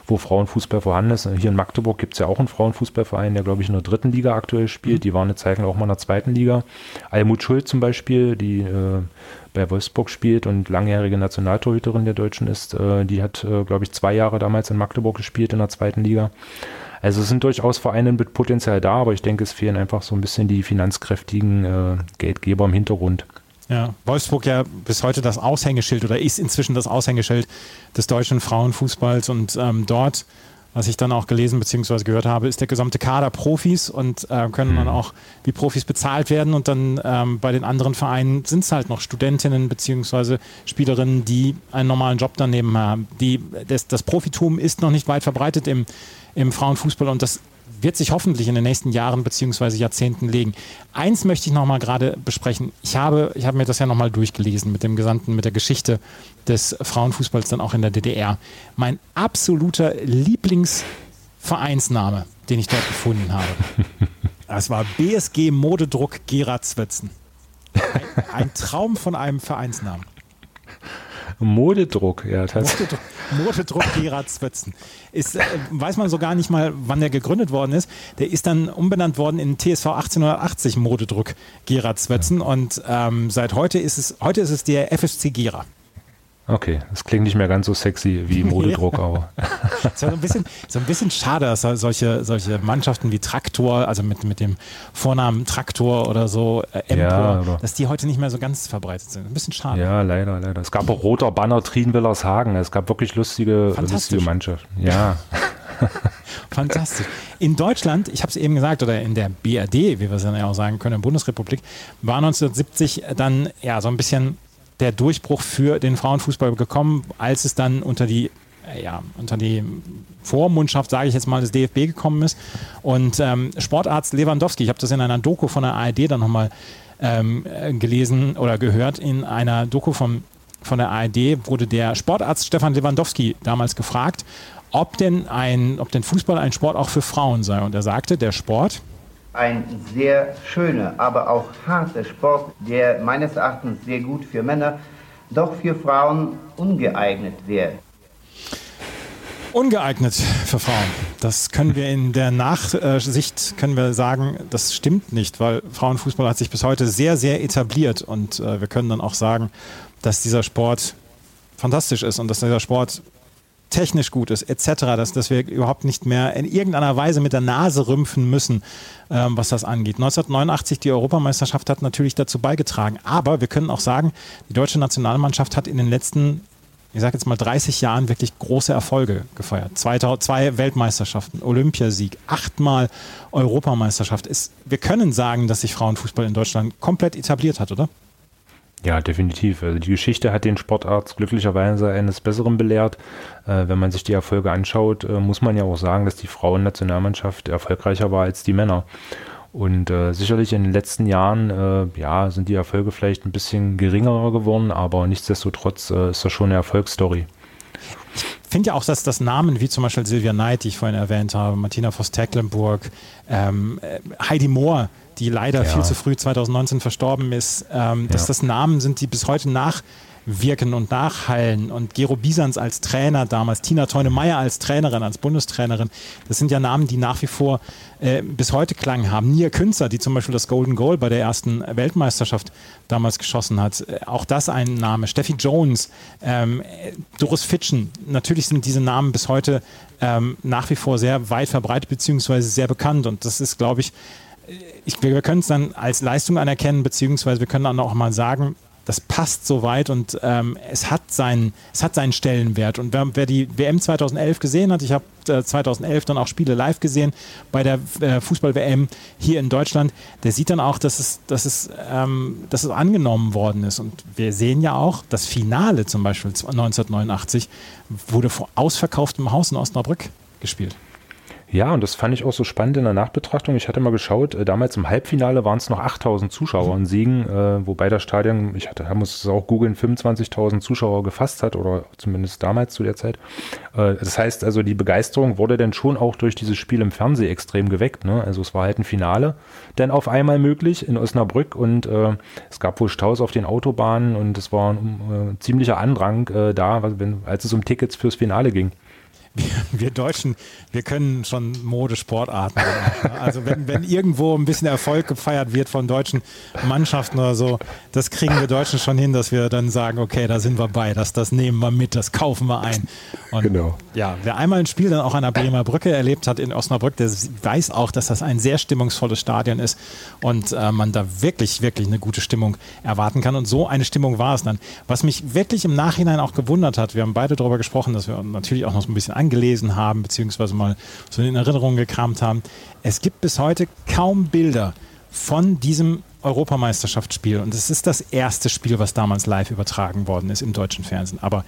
wo Frauenfußball vorhanden ist. Hier in Magdeburg gibt es ja auch einen Frauenfußballverein, der, glaube ich, in der dritten Liga aktuell spielt. Mhm. Die waren eine Zeit lang auch mal in der zweiten Liga. Almut Schuld zum Beispiel, die äh, bei Wolfsburg spielt und langjährige Nationaltorhüterin der Deutschen ist, äh, die hat, äh, glaube ich, zwei Jahre damals in Magdeburg gespielt in der zweiten Liga. Also es sind durchaus Vereine mit Potenzial da, aber ich denke, es fehlen einfach so ein bisschen die finanzkräftigen äh, Geldgeber im Hintergrund. Ja, Wolfsburg ja bis heute das Aushängeschild oder ist inzwischen das Aushängeschild des deutschen Frauenfußballs und ähm, dort, was ich dann auch gelesen bzw. gehört habe, ist der gesamte Kader Profis und äh, können dann mhm. auch wie Profis bezahlt werden und dann ähm, bei den anderen Vereinen sind es halt noch Studentinnen bzw. Spielerinnen, die einen normalen Job daneben haben. Die, das, das Profitum ist noch nicht weit verbreitet im im Frauenfußball und das wird sich hoffentlich in den nächsten Jahren bzw. Jahrzehnten legen. Eins möchte ich noch mal gerade besprechen. Ich habe, ich habe mir das ja noch mal durchgelesen mit dem gesamten, mit der Geschichte des Frauenfußballs dann auch in der DDR. Mein absoluter Lieblingsvereinsname, den ich dort gefunden habe. Das war BSG Modedruck Gera Zwötzen. Ein, ein Traum von einem Vereinsnamen. Modedruck, ja, tatsächlich. Modedruck, Gerard Zwötzen. Ist, äh, weiß man so gar nicht mal, wann der gegründet worden ist. Der ist dann umbenannt worden in TSV 1880 Modedruck Gerard Zwötzen und ähm, seit heute ist es, heute ist es der FSC Gera. Okay, das klingt nicht mehr ganz so sexy wie Modedruck, aber. ist ja so ein bisschen, so ein bisschen schade, dass solche, solche Mannschaften wie Traktor, also mit, mit dem Vornamen Traktor oder so, äh, Empor, ja, dass die heute nicht mehr so ganz verbreitet sind. Ein bisschen schade. Ja, leider, leider. Es gab auch Roter Banner Trienwillershagen. Es gab wirklich lustige, lustige Mannschaften. Ja. Fantastisch. In Deutschland, ich habe es eben gesagt, oder in der BRD, wie wir es dann ja auch sagen können, in der Bundesrepublik, war 1970 dann ja so ein bisschen der Durchbruch für den Frauenfußball gekommen, als es dann unter die äh, ja, unter die Vormundschaft, sage ich jetzt mal, des DFB gekommen ist. Und ähm, Sportarzt Lewandowski, ich habe das in einer Doku von der ARD dann nochmal ähm, gelesen oder gehört, in einer Doku vom, von der ARD wurde der Sportarzt Stefan Lewandowski damals gefragt, ob denn, ein, ob denn Fußball ein Sport auch für Frauen sei. Und er sagte, der Sport, ein sehr schöner, aber auch harter Sport, der meines Erachtens sehr gut für Männer, doch für Frauen ungeeignet wäre. Ungeeignet für Frauen. Das können wir in der Nachsicht können wir sagen, das stimmt nicht, weil Frauenfußball hat sich bis heute sehr, sehr etabliert und äh, wir können dann auch sagen, dass dieser Sport fantastisch ist und dass dieser Sport technisch gut ist, etc., dass, dass wir überhaupt nicht mehr in irgendeiner Weise mit der Nase rümpfen müssen, ähm, was das angeht. 1989 die Europameisterschaft hat natürlich dazu beigetragen, aber wir können auch sagen, die deutsche Nationalmannschaft hat in den letzten ich sage jetzt mal 30 Jahren wirklich große Erfolge gefeiert. Zwei, zwei Weltmeisterschaften, Olympiasieg, achtmal Europameisterschaft. Ist, wir können sagen, dass sich Frauenfußball in Deutschland komplett etabliert hat, oder? Ja, definitiv. Also die Geschichte hat den Sportarzt glücklicherweise eines Besseren belehrt. Äh, wenn man sich die Erfolge anschaut, äh, muss man ja auch sagen, dass die Frauennationalmannschaft erfolgreicher war als die Männer. Und äh, sicherlich in den letzten Jahren äh, ja, sind die Erfolge vielleicht ein bisschen geringer geworden, aber nichtsdestotrotz äh, ist das schon eine Erfolgsstory. Ich finde ja auch, dass das Namen wie zum Beispiel Silvia Knight, die ich vorhin erwähnt habe, Martina Voss-Tecklenburg, ähm, äh, Heidi Mohr, die leider ja. viel zu früh 2019 verstorben ist, ähm, dass ja. das Namen sind, die bis heute nachwirken und nachhallen. Und Gero Bisans als Trainer damals, Tina Teune-Meyer als Trainerin, als Bundestrainerin, das sind ja Namen, die nach wie vor äh, bis heute Klang haben. Nia Künzer, die zum Beispiel das Golden Goal bei der ersten Weltmeisterschaft damals geschossen hat, äh, auch das ein Name. Steffi Jones, ähm, Doris Fitschen, natürlich sind diese Namen bis heute ähm, nach wie vor sehr weit verbreitet beziehungsweise sehr bekannt. Und das ist, glaube ich, ich, wir können es dann als Leistung anerkennen, beziehungsweise wir können dann auch mal sagen, das passt so weit und ähm, es, hat seinen, es hat seinen Stellenwert. Und wer, wer die WM 2011 gesehen hat, ich habe äh, 2011 dann auch Spiele live gesehen bei der äh, Fußball-WM hier in Deutschland, der sieht dann auch, dass es, dass, es, ähm, dass es angenommen worden ist. Und wir sehen ja auch, das Finale zum Beispiel 1989 wurde vor ausverkauftem Haus in Osnabrück gespielt. Ja, und das fand ich auch so spannend in der Nachbetrachtung. Ich hatte mal geschaut, äh, damals im Halbfinale waren es noch 8000 Zuschauer in Siegen, äh, wobei das Stadion, ich hatte, muss es auch googeln, 25.000 Zuschauer gefasst hat oder zumindest damals zu der Zeit. Äh, das heißt also, die Begeisterung wurde dann schon auch durch dieses Spiel im Fernsehen extrem geweckt. Ne? Also es war halt ein Finale dann auf einmal möglich in Osnabrück und äh, es gab wohl Staus auf den Autobahnen und es war ein äh, ziemlicher Andrang äh, da, wenn, als es um Tickets fürs Finale ging wir, Deutschen, wir können schon Modesportarten. also wenn, wenn irgendwo ein bisschen Erfolg gefeiert wird von deutschen Mannschaften oder so, das kriegen wir Deutschen schon hin, dass wir dann sagen, okay, da sind wir bei, das, das nehmen wir mit, das kaufen wir ein. Und genau. Ja, wer einmal ein Spiel dann auch an der Bremer Brücke erlebt hat in Osnabrück, der weiß auch, dass das ein sehr stimmungsvolles Stadion ist und äh, man da wirklich, wirklich eine gute Stimmung erwarten kann. Und so eine Stimmung war es dann. Was mich wirklich im Nachhinein auch gewundert hat, wir haben beide darüber gesprochen, dass wir natürlich auch noch so ein bisschen angelesen haben, beziehungsweise mal so in Erinnerungen gekramt haben. Es gibt bis heute kaum Bilder von diesem Europameisterschaftsspiel. Und es ist das erste Spiel, was damals live übertragen worden ist im deutschen Fernsehen. Aber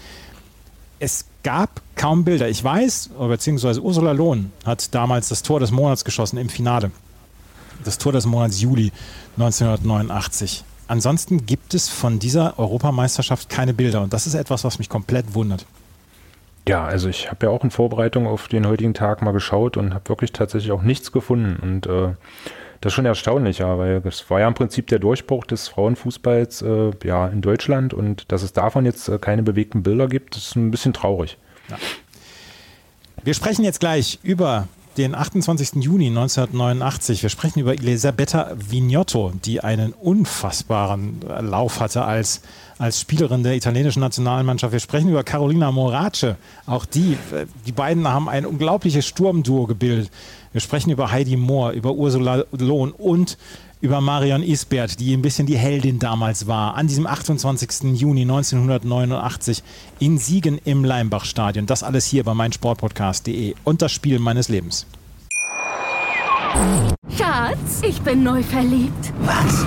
es gab kaum Bilder. Ich weiß, beziehungsweise Ursula Lohn hat damals das Tor des Monats geschossen im Finale. Das Tor des Monats Juli 1989. Ansonsten gibt es von dieser Europameisterschaft keine Bilder. Und das ist etwas, was mich komplett wundert. Ja, also ich habe ja auch in Vorbereitung auf den heutigen Tag mal geschaut und habe wirklich tatsächlich auch nichts gefunden. Und äh, das ist schon erstaunlich, ja, weil das war ja im Prinzip der Durchbruch des Frauenfußballs äh, ja, in Deutschland und dass es davon jetzt äh, keine bewegten Bilder gibt, ist ein bisschen traurig. Ja. Wir sprechen jetzt gleich über den 28. Juni 1989. Wir sprechen über Elisabetta Vignotto, die einen unfassbaren Lauf hatte als, als Spielerin der italienischen Nationalmannschaft. Wir sprechen über Carolina Morace. Auch die, die beiden haben ein unglaubliches Sturmduo gebildet. Wir sprechen über Heidi Mohr, über Ursula Lohn und über Marion Isbert, die ein bisschen die Heldin damals war, an diesem 28. Juni 1989 in Siegen im Leimbachstadion. Das alles hier bei meinsportpodcast.de und das Spiel meines Lebens. Schatz, ich bin neu verliebt. Was?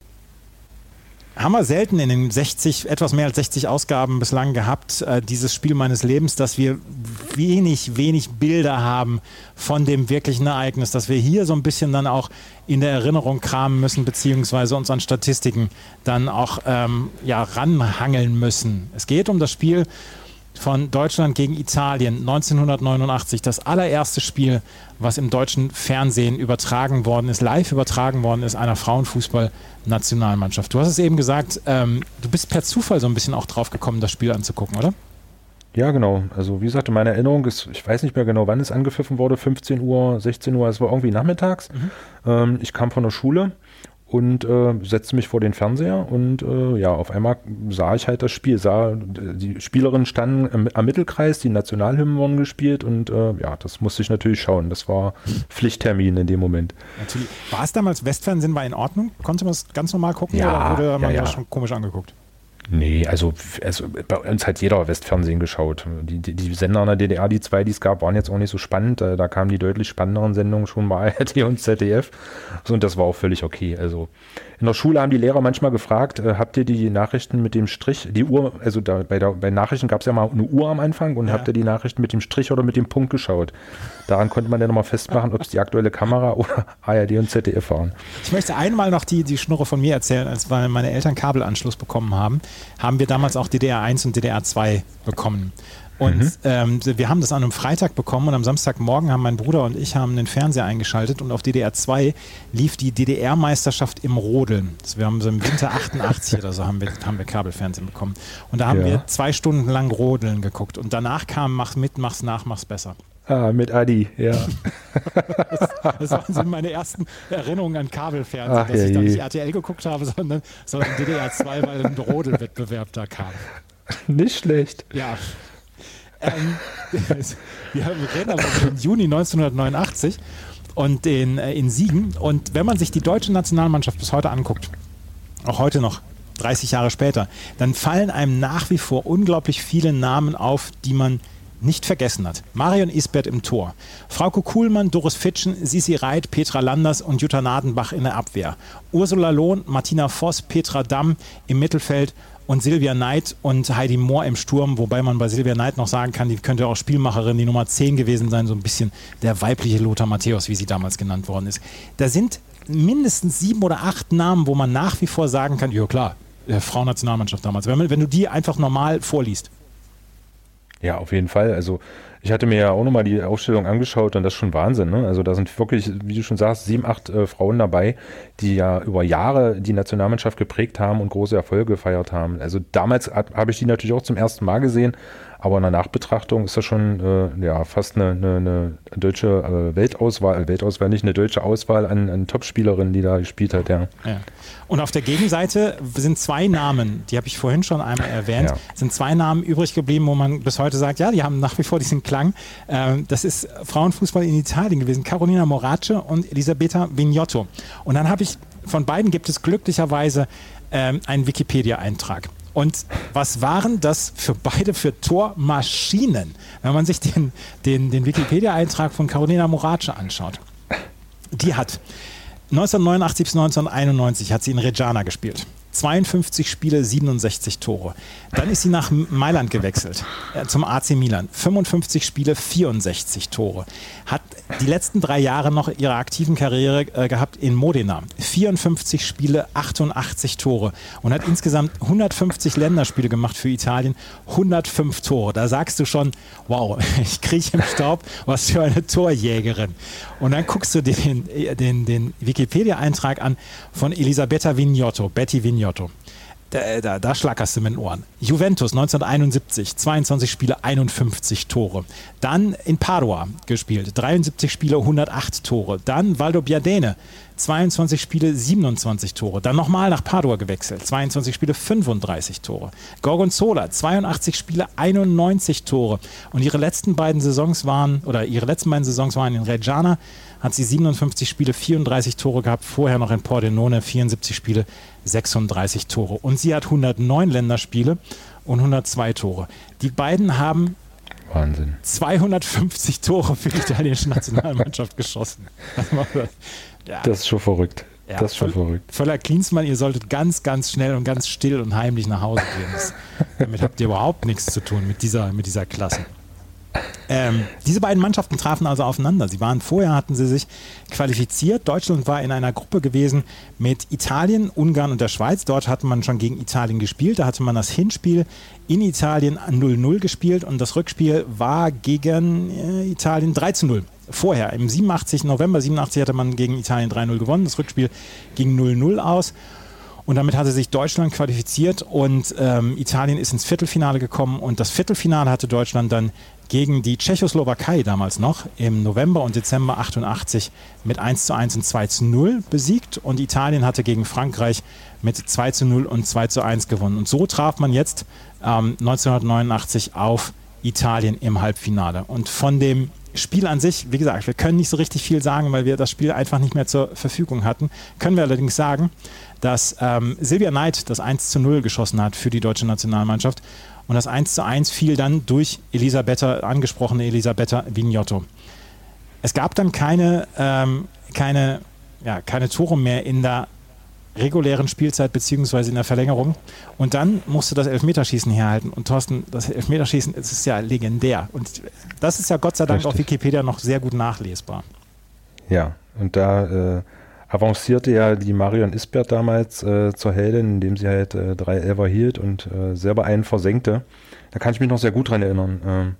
haben wir selten in den 60, etwas mehr als 60 Ausgaben bislang gehabt, äh, dieses Spiel meines Lebens, dass wir wenig, wenig Bilder haben von dem wirklichen Ereignis, dass wir hier so ein bisschen dann auch in der Erinnerung kramen müssen, beziehungsweise uns an Statistiken dann auch ähm, ja, ranhangeln müssen. Es geht um das Spiel von Deutschland gegen Italien 1989. Das allererste Spiel, was im deutschen Fernsehen übertragen worden ist, live übertragen worden ist, einer Frauenfußball-Nationalmannschaft. Du hast es eben gesagt, ähm, du bist per Zufall so ein bisschen auch drauf gekommen, das Spiel anzugucken, oder? Ja, genau. Also wie gesagt, meine Erinnerung ist, ich weiß nicht mehr genau, wann es angepfiffen wurde, 15 Uhr, 16 Uhr, es war irgendwie nachmittags. Mhm. Ähm, ich kam von der Schule und äh, setzte mich vor den Fernseher und äh, ja, auf einmal sah ich halt das Spiel, sah, die Spielerinnen standen im, am Mittelkreis, die Nationalhymnen wurden gespielt und äh, ja, das musste ich natürlich schauen. Das war Pflichttermin in dem Moment. Natürlich. War es damals Westfernsehen war in Ordnung? Konnte man es ganz normal gucken ja, oder wurde man ja, ja. das schon komisch angeguckt? Nee, also, also bei uns hat jeder Westfernsehen geschaut. Die, die, die Sender in der DDR, die zwei, die es gab, waren jetzt auch nicht so spannend. Da kamen die deutlich spannenderen Sendungen schon bei ARD und ZDF. Und das war auch völlig okay. Also in der Schule haben die Lehrer manchmal gefragt, äh, habt ihr die Nachrichten mit dem Strich, die Uhr, also da, bei, der, bei Nachrichten gab es ja mal eine Uhr am Anfang und ja. habt ihr die Nachrichten mit dem Strich oder mit dem Punkt geschaut? Daran konnte man dann nochmal festmachen, ob es die aktuelle Kamera oder ARD und ZDF waren. Ich möchte einmal noch die, die Schnurre von mir erzählen, als meine Eltern Kabelanschluss bekommen haben, haben wir damals auch DDR 1 und DDR 2 bekommen. Und mhm. ähm, wir haben das an einem Freitag bekommen und am Samstagmorgen haben mein Bruder und ich haben den Fernseher eingeschaltet und auf DDR 2 lief die DDR-Meisterschaft im Rodeln. Das, wir haben so im Winter 88 oder so haben wir, haben wir Kabelfernsehen bekommen. Und da haben ja. wir zwei Stunden lang Rodeln geguckt und danach kam Mach mit, mach's nach, mach's besser. Ah, mit Adi, ja. das, das sind meine ersten Erinnerungen an Kabelfernsehen, Ach, dass ja, ich da nicht RTL geguckt habe, sondern, sondern DDR 2, weil ein Brodelwettbewerb da kam. Nicht schlecht. Ja. Ähm, wir reden aber im Juni 1989 und den, äh, in Siegen. Und wenn man sich die deutsche Nationalmannschaft bis heute anguckt, auch heute noch, 30 Jahre später, dann fallen einem nach wie vor unglaublich viele Namen auf, die man nicht vergessen hat. Marion Isbert im Tor. Frauke Kuhlmann, Doris Fitschen, Sisi Reit, Petra Landers und Jutta Nadenbach in der Abwehr. Ursula Lohn, Martina Voss, Petra Damm im Mittelfeld und Silvia Neid und Heidi Mohr im Sturm, wobei man bei Silvia Neid noch sagen kann, die könnte auch Spielmacherin, die Nummer 10 gewesen sein, so ein bisschen der weibliche Lothar Matthäus, wie sie damals genannt worden ist. Da sind mindestens sieben oder acht Namen, wo man nach wie vor sagen kann, ja klar, der Frauennationalmannschaft damals, wenn, wenn du die einfach normal vorliest. Ja, auf jeden Fall. Also ich hatte mir ja auch nochmal die Ausstellung angeschaut und das ist schon Wahnsinn. Ne? Also da sind wirklich, wie du schon sagst, sieben, acht äh, Frauen dabei, die ja über Jahre die Nationalmannschaft geprägt haben und große Erfolge gefeiert haben. Also damals habe ich die natürlich auch zum ersten Mal gesehen, aber in der Nachbetrachtung ist das schon äh, ja, fast eine, eine, eine deutsche äh, Weltauswahl, Weltauswahl nicht, eine deutsche Auswahl an, an Topspielerinnen, die da gespielt hat, ja. ja. Und auf der Gegenseite sind zwei Namen, die habe ich vorhin schon einmal erwähnt, ja. sind zwei Namen übrig geblieben, wo man bis heute sagt, ja, die haben nach wie vor diesen Klang. Ähm, das ist Frauenfußball in Italien gewesen, Carolina Morace und Elisabetta Vignotto. Und dann habe ich, von beiden gibt es glücklicherweise ähm, einen Wikipedia-Eintrag. Und was waren das für beide für Tormaschinen? Wenn man sich den, den, den Wikipedia-Eintrag von Carolina Morace anschaut. Die hat 1989 bis 1991 hat sie in Reggiana gespielt. 52 Spiele, 67 Tore. Dann ist sie nach Mailand gewechselt, äh, zum AC Milan. 55 Spiele, 64 Tore. Hat die letzten drei Jahre noch ihre aktiven Karriere äh, gehabt in Modena. 54 Spiele, 88 Tore. Und hat insgesamt 150 Länderspiele gemacht für Italien. 105 Tore. Da sagst du schon, wow, ich kriege im Staub, was für eine Torjägerin. Und dann guckst du den, den, den Wikipedia-Eintrag an von Elisabetta Vignotto, Betty Vignotto. Mignoto. Da, da, da, schlackerst du mit den Ohren. Juventus 1971, 22 Spiele, 51 Tore. Dann in Padua gespielt, 73 Spiele, 108 Tore. Dann Valdobiadene, 22 Spiele, 27 Tore. Dann nochmal nach Padua gewechselt, 22 Spiele, 35 Tore. Gorgonzola, 82 Spiele, 91 Tore. Und ihre letzten beiden Saisons waren, oder ihre letzten beiden Saisons waren in Reggiana, hat sie 57 Spiele, 34 Tore gehabt. Vorher noch in Pordenone 74 Spiele, 36 Tore. Und sie hat 109 Länderspiele und 102 Tore. Die beiden haben Wahnsinn. 250 Tore für die italienische Nationalmannschaft geschossen. ja. Das ist schon verrückt. Ja, das ist schon voll, verrückt. Völler Klinsmann, ihr solltet ganz, ganz schnell und ganz still und heimlich nach Hause gehen. Das, damit habt ihr überhaupt nichts zu tun mit dieser, mit dieser Klasse. Ähm, diese beiden Mannschaften trafen also aufeinander. Sie waren vorher, hatten sie sich qualifiziert. Deutschland war in einer Gruppe gewesen mit Italien, Ungarn und der Schweiz. Dort hatte man schon gegen Italien gespielt. Da hatte man das Hinspiel in Italien 0-0 gespielt und das Rückspiel war gegen äh, Italien 3-0 vorher. Im 87, November 87 hatte man gegen Italien 3-0 gewonnen. Das Rückspiel ging 0-0 aus. Und damit hatte sich Deutschland qualifiziert und ähm, Italien ist ins Viertelfinale gekommen. Und das Viertelfinale hatte Deutschland dann gegen die Tschechoslowakei damals noch im November und Dezember 88 mit 1 zu 1 und 2 zu 0 besiegt und Italien hatte gegen Frankreich mit 2 zu 0 und 2 zu 1 gewonnen. Und so traf man jetzt ähm, 1989 auf Italien im Halbfinale. Und von dem Spiel an sich, wie gesagt, wir können nicht so richtig viel sagen, weil wir das Spiel einfach nicht mehr zur Verfügung hatten. Können wir allerdings sagen, dass ähm, Silvia Neid das 1 zu 0 geschossen hat für die deutsche Nationalmannschaft und das 1 zu 1 fiel dann durch Elisabetta, angesprochene Elisabetta Vignotto. Es gab dann keine, ähm, keine, ja, keine Tore mehr in der regulären Spielzeit beziehungsweise in der Verlängerung. Und dann musste das Elfmeterschießen herhalten. Und Thorsten, das Elfmeterschießen das ist ja legendär. Und das ist ja Gott sei Dank Richtig. auf Wikipedia noch sehr gut nachlesbar. Ja, und da äh, avancierte ja die Marion Isbert damals äh, zur Heldin, indem sie halt äh, drei Elfer hielt und äh, selber einen versenkte. Da kann ich mich noch sehr gut dran erinnern. Ähm,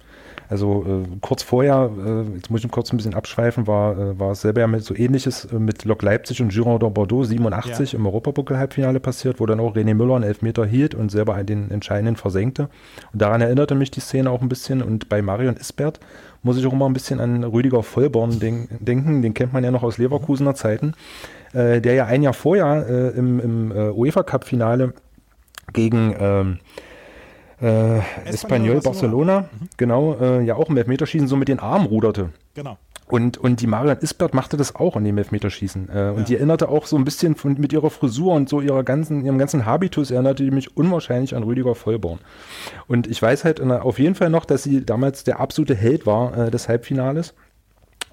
also äh, kurz vorher, äh, jetzt muss ich kurz ein bisschen abschweifen, war, äh, war es selber ja mit so ähnliches äh, mit Lok Leipzig und Girondin Bordeaux 87 ja. im Europapokal-Halbfinale passiert, wo dann auch René Müller einen Elfmeter hielt und selber den entscheidenden versenkte. Und daran erinnerte mich die Szene auch ein bisschen. Und bei Marion Isbert muss ich auch immer ein bisschen an Rüdiger Vollborn denk denken. Den kennt man ja noch aus Leverkusener Zeiten, äh, der ja ein Jahr vorher äh, im, im äh, UEFA Cup Finale gegen ähm, äh, Espanyol Barcelona, Barcelona mhm. genau, äh, ja auch im Elfmeterschießen so mit den Armen ruderte. Genau. Und, und die Marian Isbert machte das auch an dem Elfmeterschießen. Äh, und ja. die erinnerte auch so ein bisschen von, mit ihrer Frisur und so ihrer ganzen, ihrem ganzen Habitus erinnerte die mich unwahrscheinlich an Rüdiger Vollborn. Und ich weiß halt äh, auf jeden Fall noch, dass sie damals der absolute Held war äh, des Halbfinales.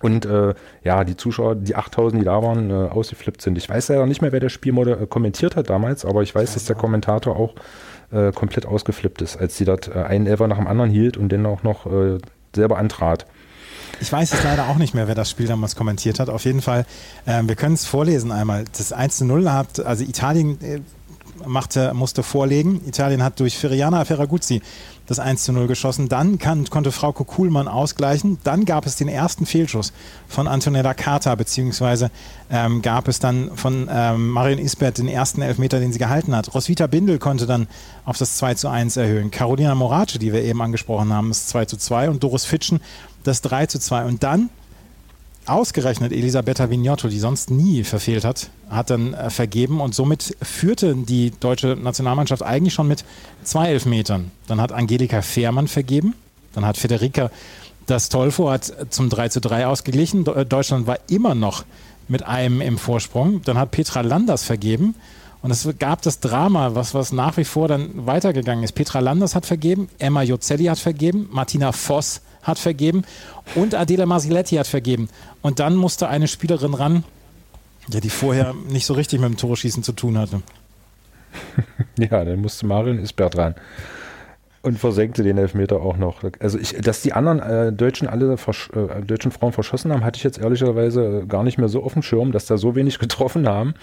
Und äh, ja, die Zuschauer, die 8000, die da waren, äh, ausgeflippt sind. Ich weiß ja nicht mehr, wer das Spiel äh, kommentiert hat damals, aber ich weiß, dass der Kommentator auch äh, komplett ausgeflippt ist, als sie dort äh, einen Elfer nach dem anderen hielt und den auch noch äh, selber antrat. Ich weiß jetzt leider auch nicht mehr, wer das Spiel damals kommentiert hat. Auf jeden Fall, äh, wir können es vorlesen einmal. Das 1 zu 0 hat, also Italien äh, machte, musste vorlegen. Italien hat durch Feriana Ferraguzzi das 1 zu 0 geschossen. Dann kann, konnte Frauke Kuhlmann ausgleichen. Dann gab es den ersten Fehlschuss von Antonella Carta, beziehungsweise ähm, gab es dann von ähm, Marion Isbert den ersten Elfmeter, den sie gehalten hat. Roswitha Bindel konnte dann auf das 2 zu 1 erhöhen. Carolina Morace, die wir eben angesprochen haben, das 2 zu 2 und Doris Fitschen das 3 zu 2. Und dann ausgerechnet Elisabetta Vignotto, die sonst nie verfehlt hat, hat dann äh, vergeben und somit führte die deutsche Nationalmannschaft eigentlich schon mit zwei Elfmetern. Dann hat Angelika Fehrmann vergeben, dann hat Federica das Tolfo hat zum 3 zu 3 ausgeglichen. Äh, Deutschland war immer noch mit einem im Vorsprung. Dann hat Petra Landers vergeben. Und es gab das Drama, was, was nach wie vor dann weitergegangen ist. Petra Landers hat vergeben, Emma Jozelli hat vergeben, Martina Voss hat vergeben und Adela Marsiletti hat vergeben. Und dann musste eine Spielerin ran, ja, die vorher nicht so richtig mit dem Torschießen zu tun hatte. Ja, dann musste Marion Isbert ran. Und versenkte den Elfmeter auch noch. Also ich, dass die anderen äh, Deutschen alle äh, deutschen Frauen verschossen haben, hatte ich jetzt ehrlicherweise gar nicht mehr so auf dem Schirm, dass da so wenig getroffen haben.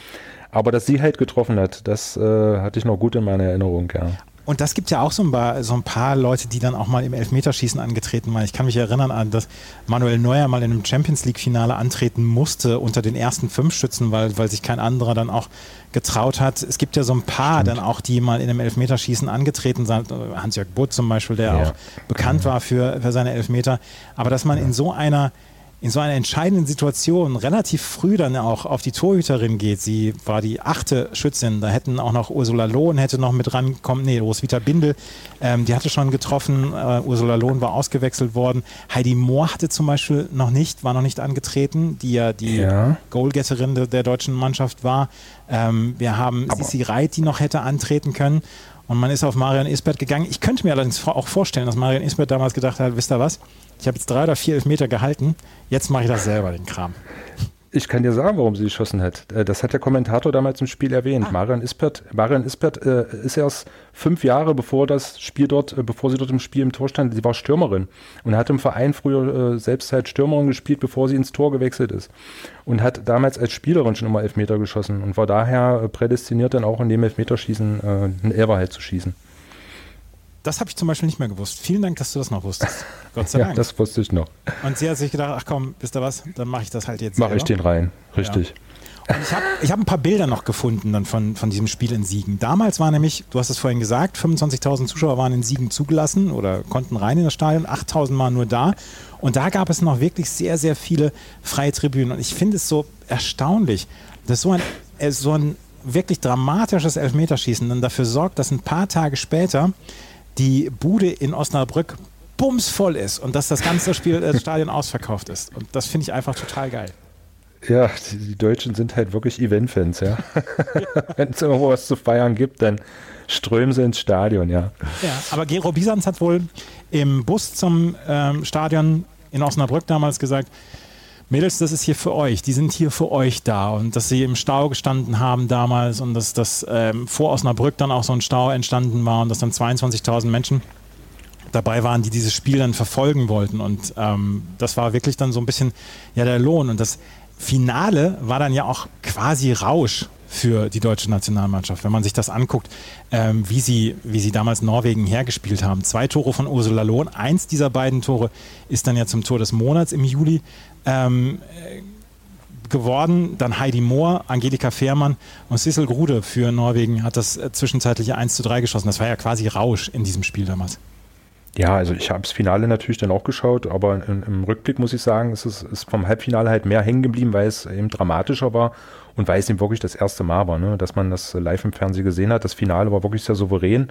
Aber dass sie halt getroffen hat, das äh, hatte ich noch gut in meiner Erinnerung, ja. Und das gibt ja auch so ein, paar, so ein paar Leute, die dann auch mal im Elfmeterschießen angetreten waren. Ich kann mich erinnern an, dass Manuel Neuer mal in einem Champions League-Finale antreten musste unter den ersten fünf Schützen, weil, weil sich kein anderer dann auch getraut hat. Es gibt ja so ein paar Stimmt. dann auch, die mal in einem Elfmeterschießen angetreten sind. Hans-Jörg Butt zum Beispiel, der ja. auch bekannt war für, für seine Elfmeter. Aber dass man in so einer in so einer entscheidenden Situation relativ früh dann auch auf die Torhüterin geht. Sie war die achte Schützin. Da hätten auch noch Ursula Lohn hätte noch mit rankommen. Nee, Roswitha Bindel, ähm, die hatte schon getroffen. Uh, Ursula Lohn war ausgewechselt worden. Heidi Mohr hatte zum Beispiel noch nicht, war noch nicht angetreten, die ja die ja. Goalgetterin de, der deutschen Mannschaft war. Ähm, wir haben Aber Sissi Reit, die noch hätte antreten können. Und man ist auf Marian Isbert gegangen. Ich könnte mir allerdings auch vorstellen, dass Marian Isbert damals gedacht hat, wisst ihr was? Ich habe jetzt drei oder vier Elfmeter gehalten. Jetzt mache ich das selber, den Kram. Ich kann dir sagen, warum sie geschossen hat. Äh, das hat der Kommentator damals im Spiel erwähnt. Ah. Marian Ispert, Marian Ispert äh, ist erst fünf Jahre bevor das Spiel dort, äh, bevor sie dort im Spiel im Tor stand, sie war Stürmerin und hat im Verein früher äh, selbst halt Stürmerin gespielt, bevor sie ins Tor gewechselt ist. Und hat damals als Spielerin schon immer Elfmeter geschossen und war daher äh, prädestiniert dann auch in dem Elfmeterschießen äh, einen Elfer halt zu schießen. Das habe ich zum Beispiel nicht mehr gewusst. Vielen Dank, dass du das noch wusstest. Gott sei ja, Dank. das wusste ich noch. Und sie hat sich gedacht, ach komm, wisst ihr was, dann mache ich das halt jetzt. Mache ich den rein, richtig. Ja. Und ich habe ich hab ein paar Bilder noch gefunden dann von, von diesem Spiel in Siegen. Damals war nämlich, du hast es vorhin gesagt, 25.000 Zuschauer waren in Siegen zugelassen oder konnten rein in das Stadion, 8.000 waren nur da. Und da gab es noch wirklich sehr, sehr viele freie Tribünen. Und ich finde es so erstaunlich, dass so ein, äh, so ein wirklich dramatisches Elfmeterschießen dann dafür sorgt, dass ein paar Tage später die Bude in Osnabrück bumsvoll ist und dass das ganze Spiel, das Stadion ausverkauft ist. Und das finde ich einfach total geil. Ja, die, die Deutschen sind halt wirklich Event-Fans, ja. Wenn es irgendwo was zu feiern gibt, dann strömen sie ins Stadion, ja. Ja, aber Gero Bisanz hat wohl im Bus zum ähm, Stadion in Osnabrück damals gesagt, Mädels, das ist hier für euch, die sind hier für euch da. Und dass sie im Stau gestanden haben damals und dass das ähm, vor Osnabrück dann auch so ein Stau entstanden war und dass dann 22.000 Menschen dabei waren, die dieses Spiel dann verfolgen wollten. Und ähm, das war wirklich dann so ein bisschen ja der Lohn. Und das Finale war dann ja auch quasi Rausch für die deutsche Nationalmannschaft, wenn man sich das anguckt, ähm, wie, sie, wie sie damals Norwegen hergespielt haben. Zwei Tore von Ursula Lohn, eins dieser beiden Tore ist dann ja zum Tor des Monats im Juli ähm, geworden. Dann Heidi Mohr, Angelika Fehrmann und Sissel Grude für Norwegen hat das zwischenzeitliche 1 zu 3 geschossen. Das war ja quasi Rausch in diesem Spiel damals. Ja, also ich habe das Finale natürlich dann auch geschaut, aber in, im Rückblick muss ich sagen, es ist, ist vom Halbfinale halt mehr hängen geblieben, weil es eben dramatischer war und weil es eben wirklich das erste Mal war, ne, dass man das live im Fernsehen gesehen hat. Das Finale war wirklich sehr souverän.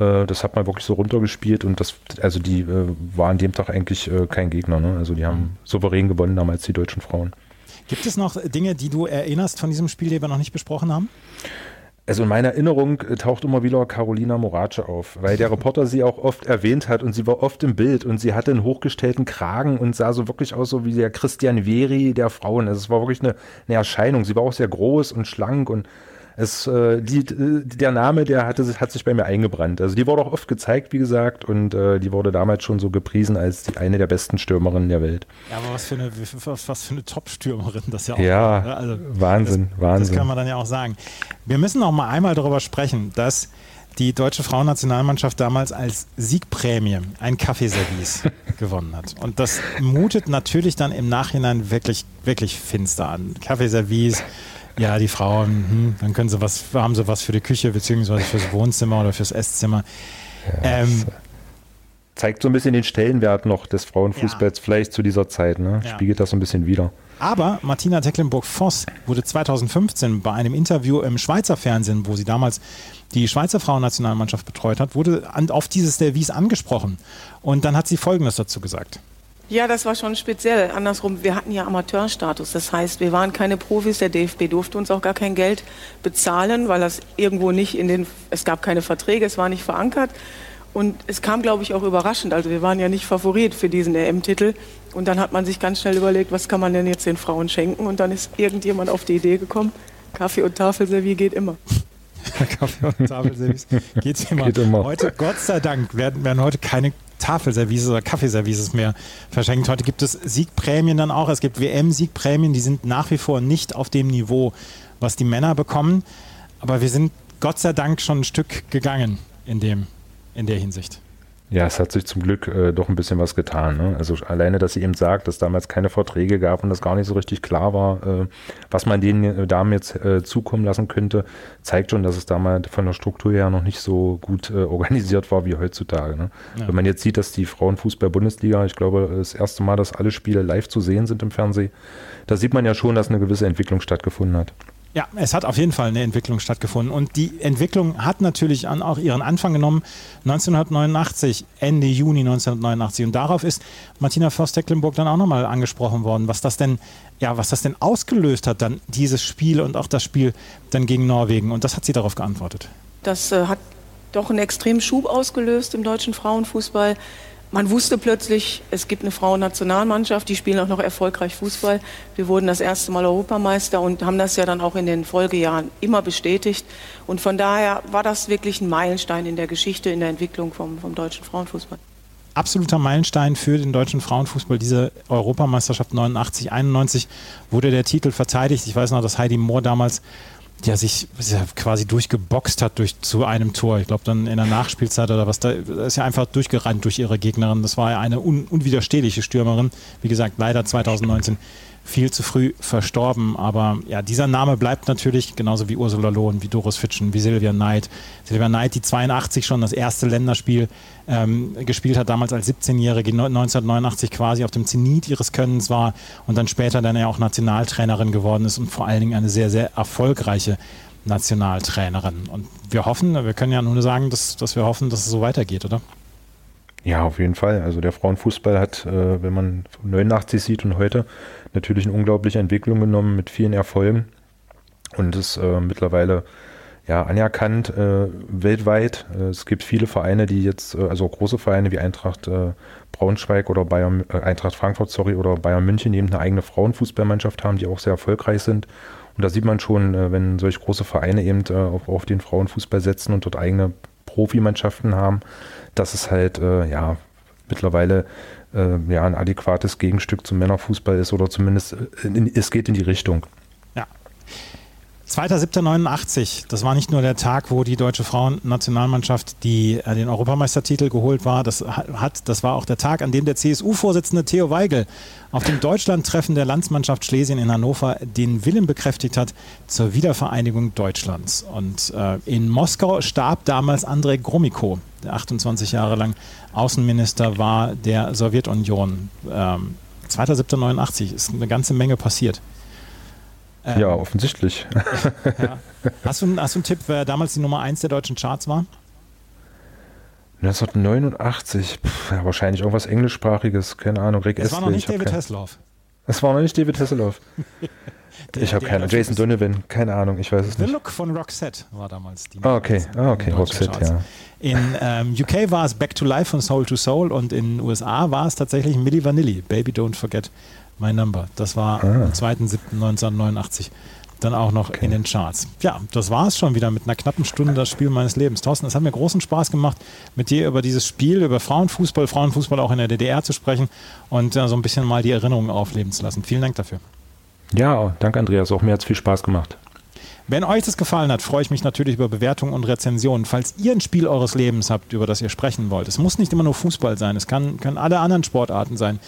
Äh, das hat man wirklich so runtergespielt und das, also die äh, waren an dem Tag eigentlich äh, kein Gegner. Ne? Also die haben souverän gewonnen damals die deutschen Frauen. Gibt es noch Dinge, die du erinnerst von diesem Spiel, die wir noch nicht besprochen haben? Also in meiner Erinnerung äh, taucht immer wieder Carolina Morace auf, weil der Reporter sie auch oft erwähnt hat und sie war oft im Bild und sie hatte einen hochgestellten Kragen und sah so wirklich aus so wie der Christian Veri der Frauen. Also es war wirklich eine, eine Erscheinung. Sie war auch sehr groß und schlank und es, äh, die, der Name, der hatte, hat sich bei mir eingebrannt. Also die wurde auch oft gezeigt, wie gesagt, und äh, die wurde damals schon so gepriesen als die, eine der besten Stürmerinnen der Welt. Ja, aber was für eine, was, was für eine Top-Stürmerin das ja auch Ja, war, ne? also Wahnsinn, das, Wahnsinn. Das kann man dann ja auch sagen. Wir müssen noch mal einmal darüber sprechen, dass die deutsche Frauennationalmannschaft damals als Siegprämie ein Kaffeeservice gewonnen hat. Und das mutet natürlich dann im Nachhinein wirklich, wirklich finster an. Kaffeeservice ja, die Frauen, hm, dann können sie was, haben sie was für die Küche beziehungsweise fürs Wohnzimmer oder fürs Esszimmer. Ja, ähm, zeigt so ein bisschen den Stellenwert noch des Frauenfußballs ja. vielleicht zu dieser Zeit, ne? Ja. Spiegelt das so ein bisschen wieder. Aber Martina Tecklenburg-Voss wurde 2015 bei einem Interview im Schweizer Fernsehen, wo sie damals die Schweizer Frauennationalmannschaft betreut hat, wurde auf dieses Service angesprochen. Und dann hat sie Folgendes dazu gesagt. Ja, das war schon speziell. Andersrum, wir hatten ja Amateurstatus. Das heißt, wir waren keine Profis. Der DFB durfte uns auch gar kein Geld bezahlen, weil das irgendwo nicht in den, es gab keine Verträge, es war nicht verankert. Und es kam, glaube ich, auch überraschend. Also wir waren ja nicht Favorit für diesen EM-Titel. Und dann hat man sich ganz schnell überlegt, was kann man denn jetzt den Frauen schenken? Und dann ist irgendjemand auf die Idee gekommen, Kaffee und Tafelservie geht immer. Kaffee und Tafelservice geht immer. Geht immer. Heute, Gott sei Dank, werden, werden heute keine Tafelservices oder Kaffeeservices mehr verschenkt. Heute gibt es Siegprämien dann auch. Es gibt WM-Siegprämien, die sind nach wie vor nicht auf dem Niveau, was die Männer bekommen. Aber wir sind Gott sei Dank schon ein Stück gegangen in, dem, in der Hinsicht. Ja, es hat sich zum Glück äh, doch ein bisschen was getan. Ne? Also alleine, dass sie eben sagt, dass damals keine Verträge gab und das gar nicht so richtig klar war, äh, was man den äh, Damen jetzt äh, zukommen lassen könnte, zeigt schon, dass es damals von der Struktur her noch nicht so gut äh, organisiert war wie heutzutage. Ne? Ja. Wenn man jetzt sieht, dass die Frauenfußball-Bundesliga, ich glaube, das erste Mal, dass alle Spiele live zu sehen sind im Fernsehen, da sieht man ja schon, dass eine gewisse Entwicklung stattgefunden hat. Ja, es hat auf jeden Fall eine Entwicklung stattgefunden. Und die Entwicklung hat natürlich auch ihren Anfang genommen 1989, Ende Juni 1989. Und darauf ist Martina Voss-Tecklenburg dann auch nochmal angesprochen worden, was das denn, ja, was das denn ausgelöst hat, dann dieses Spiel und auch das Spiel dann gegen Norwegen. Und das hat sie darauf geantwortet. Das äh, hat doch einen extremen Schub ausgelöst im deutschen Frauenfußball man wusste plötzlich, es gibt eine Frauennationalmannschaft, die spielen auch noch erfolgreich Fußball. Wir wurden das erste Mal Europameister und haben das ja dann auch in den Folgejahren immer bestätigt. Und von daher war das wirklich ein Meilenstein in der Geschichte, in der Entwicklung vom, vom deutschen Frauenfußball. Absoluter Meilenstein für den deutschen Frauenfußball. Diese Europameisterschaft 89, 91 wurde der Titel verteidigt. Ich weiß noch, dass Heidi Mohr damals ja, sich ja, quasi durchgeboxt hat durch, zu einem Tor. Ich glaube, dann in der Nachspielzeit oder was, da ist ja einfach durchgerannt durch ihre Gegnerin. Das war ja eine un, unwiderstehliche Stürmerin. Wie gesagt, leider 2019 viel zu früh verstorben. Aber ja, dieser Name bleibt natürlich, genauso wie Ursula Lohn, wie Doris Fitschen, wie Silvia Knight. Silvia Knight, die 82 schon das erste Länderspiel ähm, gespielt hat, damals als 17-Jährige, 1989 quasi auf dem Zenit ihres Könnens war und dann später dann ja auch Nationaltrainerin geworden ist und vor allen Dingen eine sehr, sehr erfolgreiche Nationaltrainerin. Und wir hoffen, wir können ja nur sagen, dass, dass wir hoffen, dass es so weitergeht, oder? Ja, auf jeden Fall. Also der Frauenfußball hat, äh, wenn man 89 sieht und heute, natürlich eine unglaubliche Entwicklung genommen mit vielen Erfolgen und ist äh, mittlerweile ja anerkannt äh, weltweit. Äh, es gibt viele Vereine, die jetzt, äh, also große Vereine wie Eintracht äh, Braunschweig oder Bayern, Eintracht Frankfurt, sorry, oder Bayern München, die eben eine eigene Frauenfußballmannschaft haben, die auch sehr erfolgreich sind. Und da sieht man schon, wenn solch große Vereine eben auf, auf den Frauenfußball setzen und dort eigene Profimannschaften haben, dass es halt äh, ja mittlerweile äh, ja ein adäquates Gegenstück zum Männerfußball ist oder zumindest äh, in, es geht in die Richtung. Ja. 2.7.89, das war nicht nur der Tag, wo die deutsche Frauennationalmannschaft die, äh, den Europameistertitel geholt war, das hat, das war auch der Tag, an dem der CSU-Vorsitzende Theo Weigel auf dem Deutschlandtreffen der Landsmannschaft Schlesien in Hannover den Willen bekräftigt hat zur Wiedervereinigung Deutschlands. Und äh, in Moskau starb damals Andrei Gromyko, der 28 Jahre lang Außenminister war der Sowjetunion. Ähm, 2.7.89 ist eine ganze Menge passiert. Ähm, ja, offensichtlich. ja. Hast, du, hast du einen Tipp, wer damals die Nummer 1 der deutschen Charts war? 1989, Pff, ja, wahrscheinlich irgendwas englischsprachiges, keine Ahnung. Rick Es war noch nicht David Hasselhoff. Es war noch nicht David Hasselhoff. ich habe keine Jason Donovan, keine Ahnung, ich weiß es The nicht. The Look von Roxette war damals die. Ah, okay, ah, okay, Roxette, ja. In ähm, UK war es Back to Life von Soul to Soul und in USA war es tatsächlich Milli Vanilli, Baby Don't Forget My Number. Das war ah. am 2.7.1989 dann auch noch okay. in den Charts. Ja, das war es schon wieder mit einer knappen Stunde das Spiel meines Lebens. Thorsten, es hat mir großen Spaß gemacht, mit dir über dieses Spiel, über Frauenfußball, Frauenfußball auch in der DDR zu sprechen und äh, so ein bisschen mal die Erinnerungen aufleben zu lassen. Vielen Dank dafür. Ja, danke Andreas, auch mir hat es viel Spaß gemacht. Wenn euch das gefallen hat, freue ich mich natürlich über Bewertungen und Rezensionen. Falls ihr ein Spiel eures Lebens habt, über das ihr sprechen wollt, es muss nicht immer nur Fußball sein, es kann, können alle anderen Sportarten sein.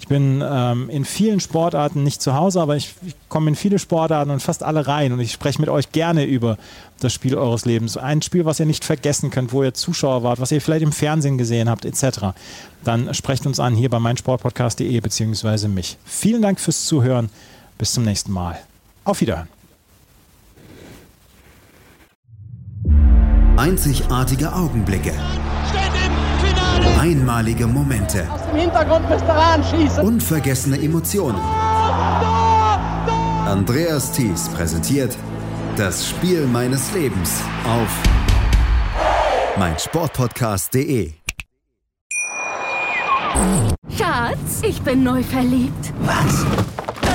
Ich bin ähm, in vielen Sportarten nicht zu Hause, aber ich, ich komme in viele Sportarten und fast alle rein und ich spreche mit euch gerne über das Spiel eures Lebens. Ein Spiel, was ihr nicht vergessen könnt, wo ihr Zuschauer wart, was ihr vielleicht im Fernsehen gesehen habt, etc. Dann sprecht uns an hier bei meinsportpodcast.de bzw. mich. Vielen Dank fürs Zuhören. Bis zum nächsten Mal. Auf Wiederhören. Einzigartige Augenblicke. Einmalige Momente. Aus dem Hintergrund müsst ihr anschießen. Unvergessene Emotionen. Andreas Thies präsentiert das Spiel meines Lebens auf meinsportpodcast.de. Schatz, ich bin neu verliebt. Was?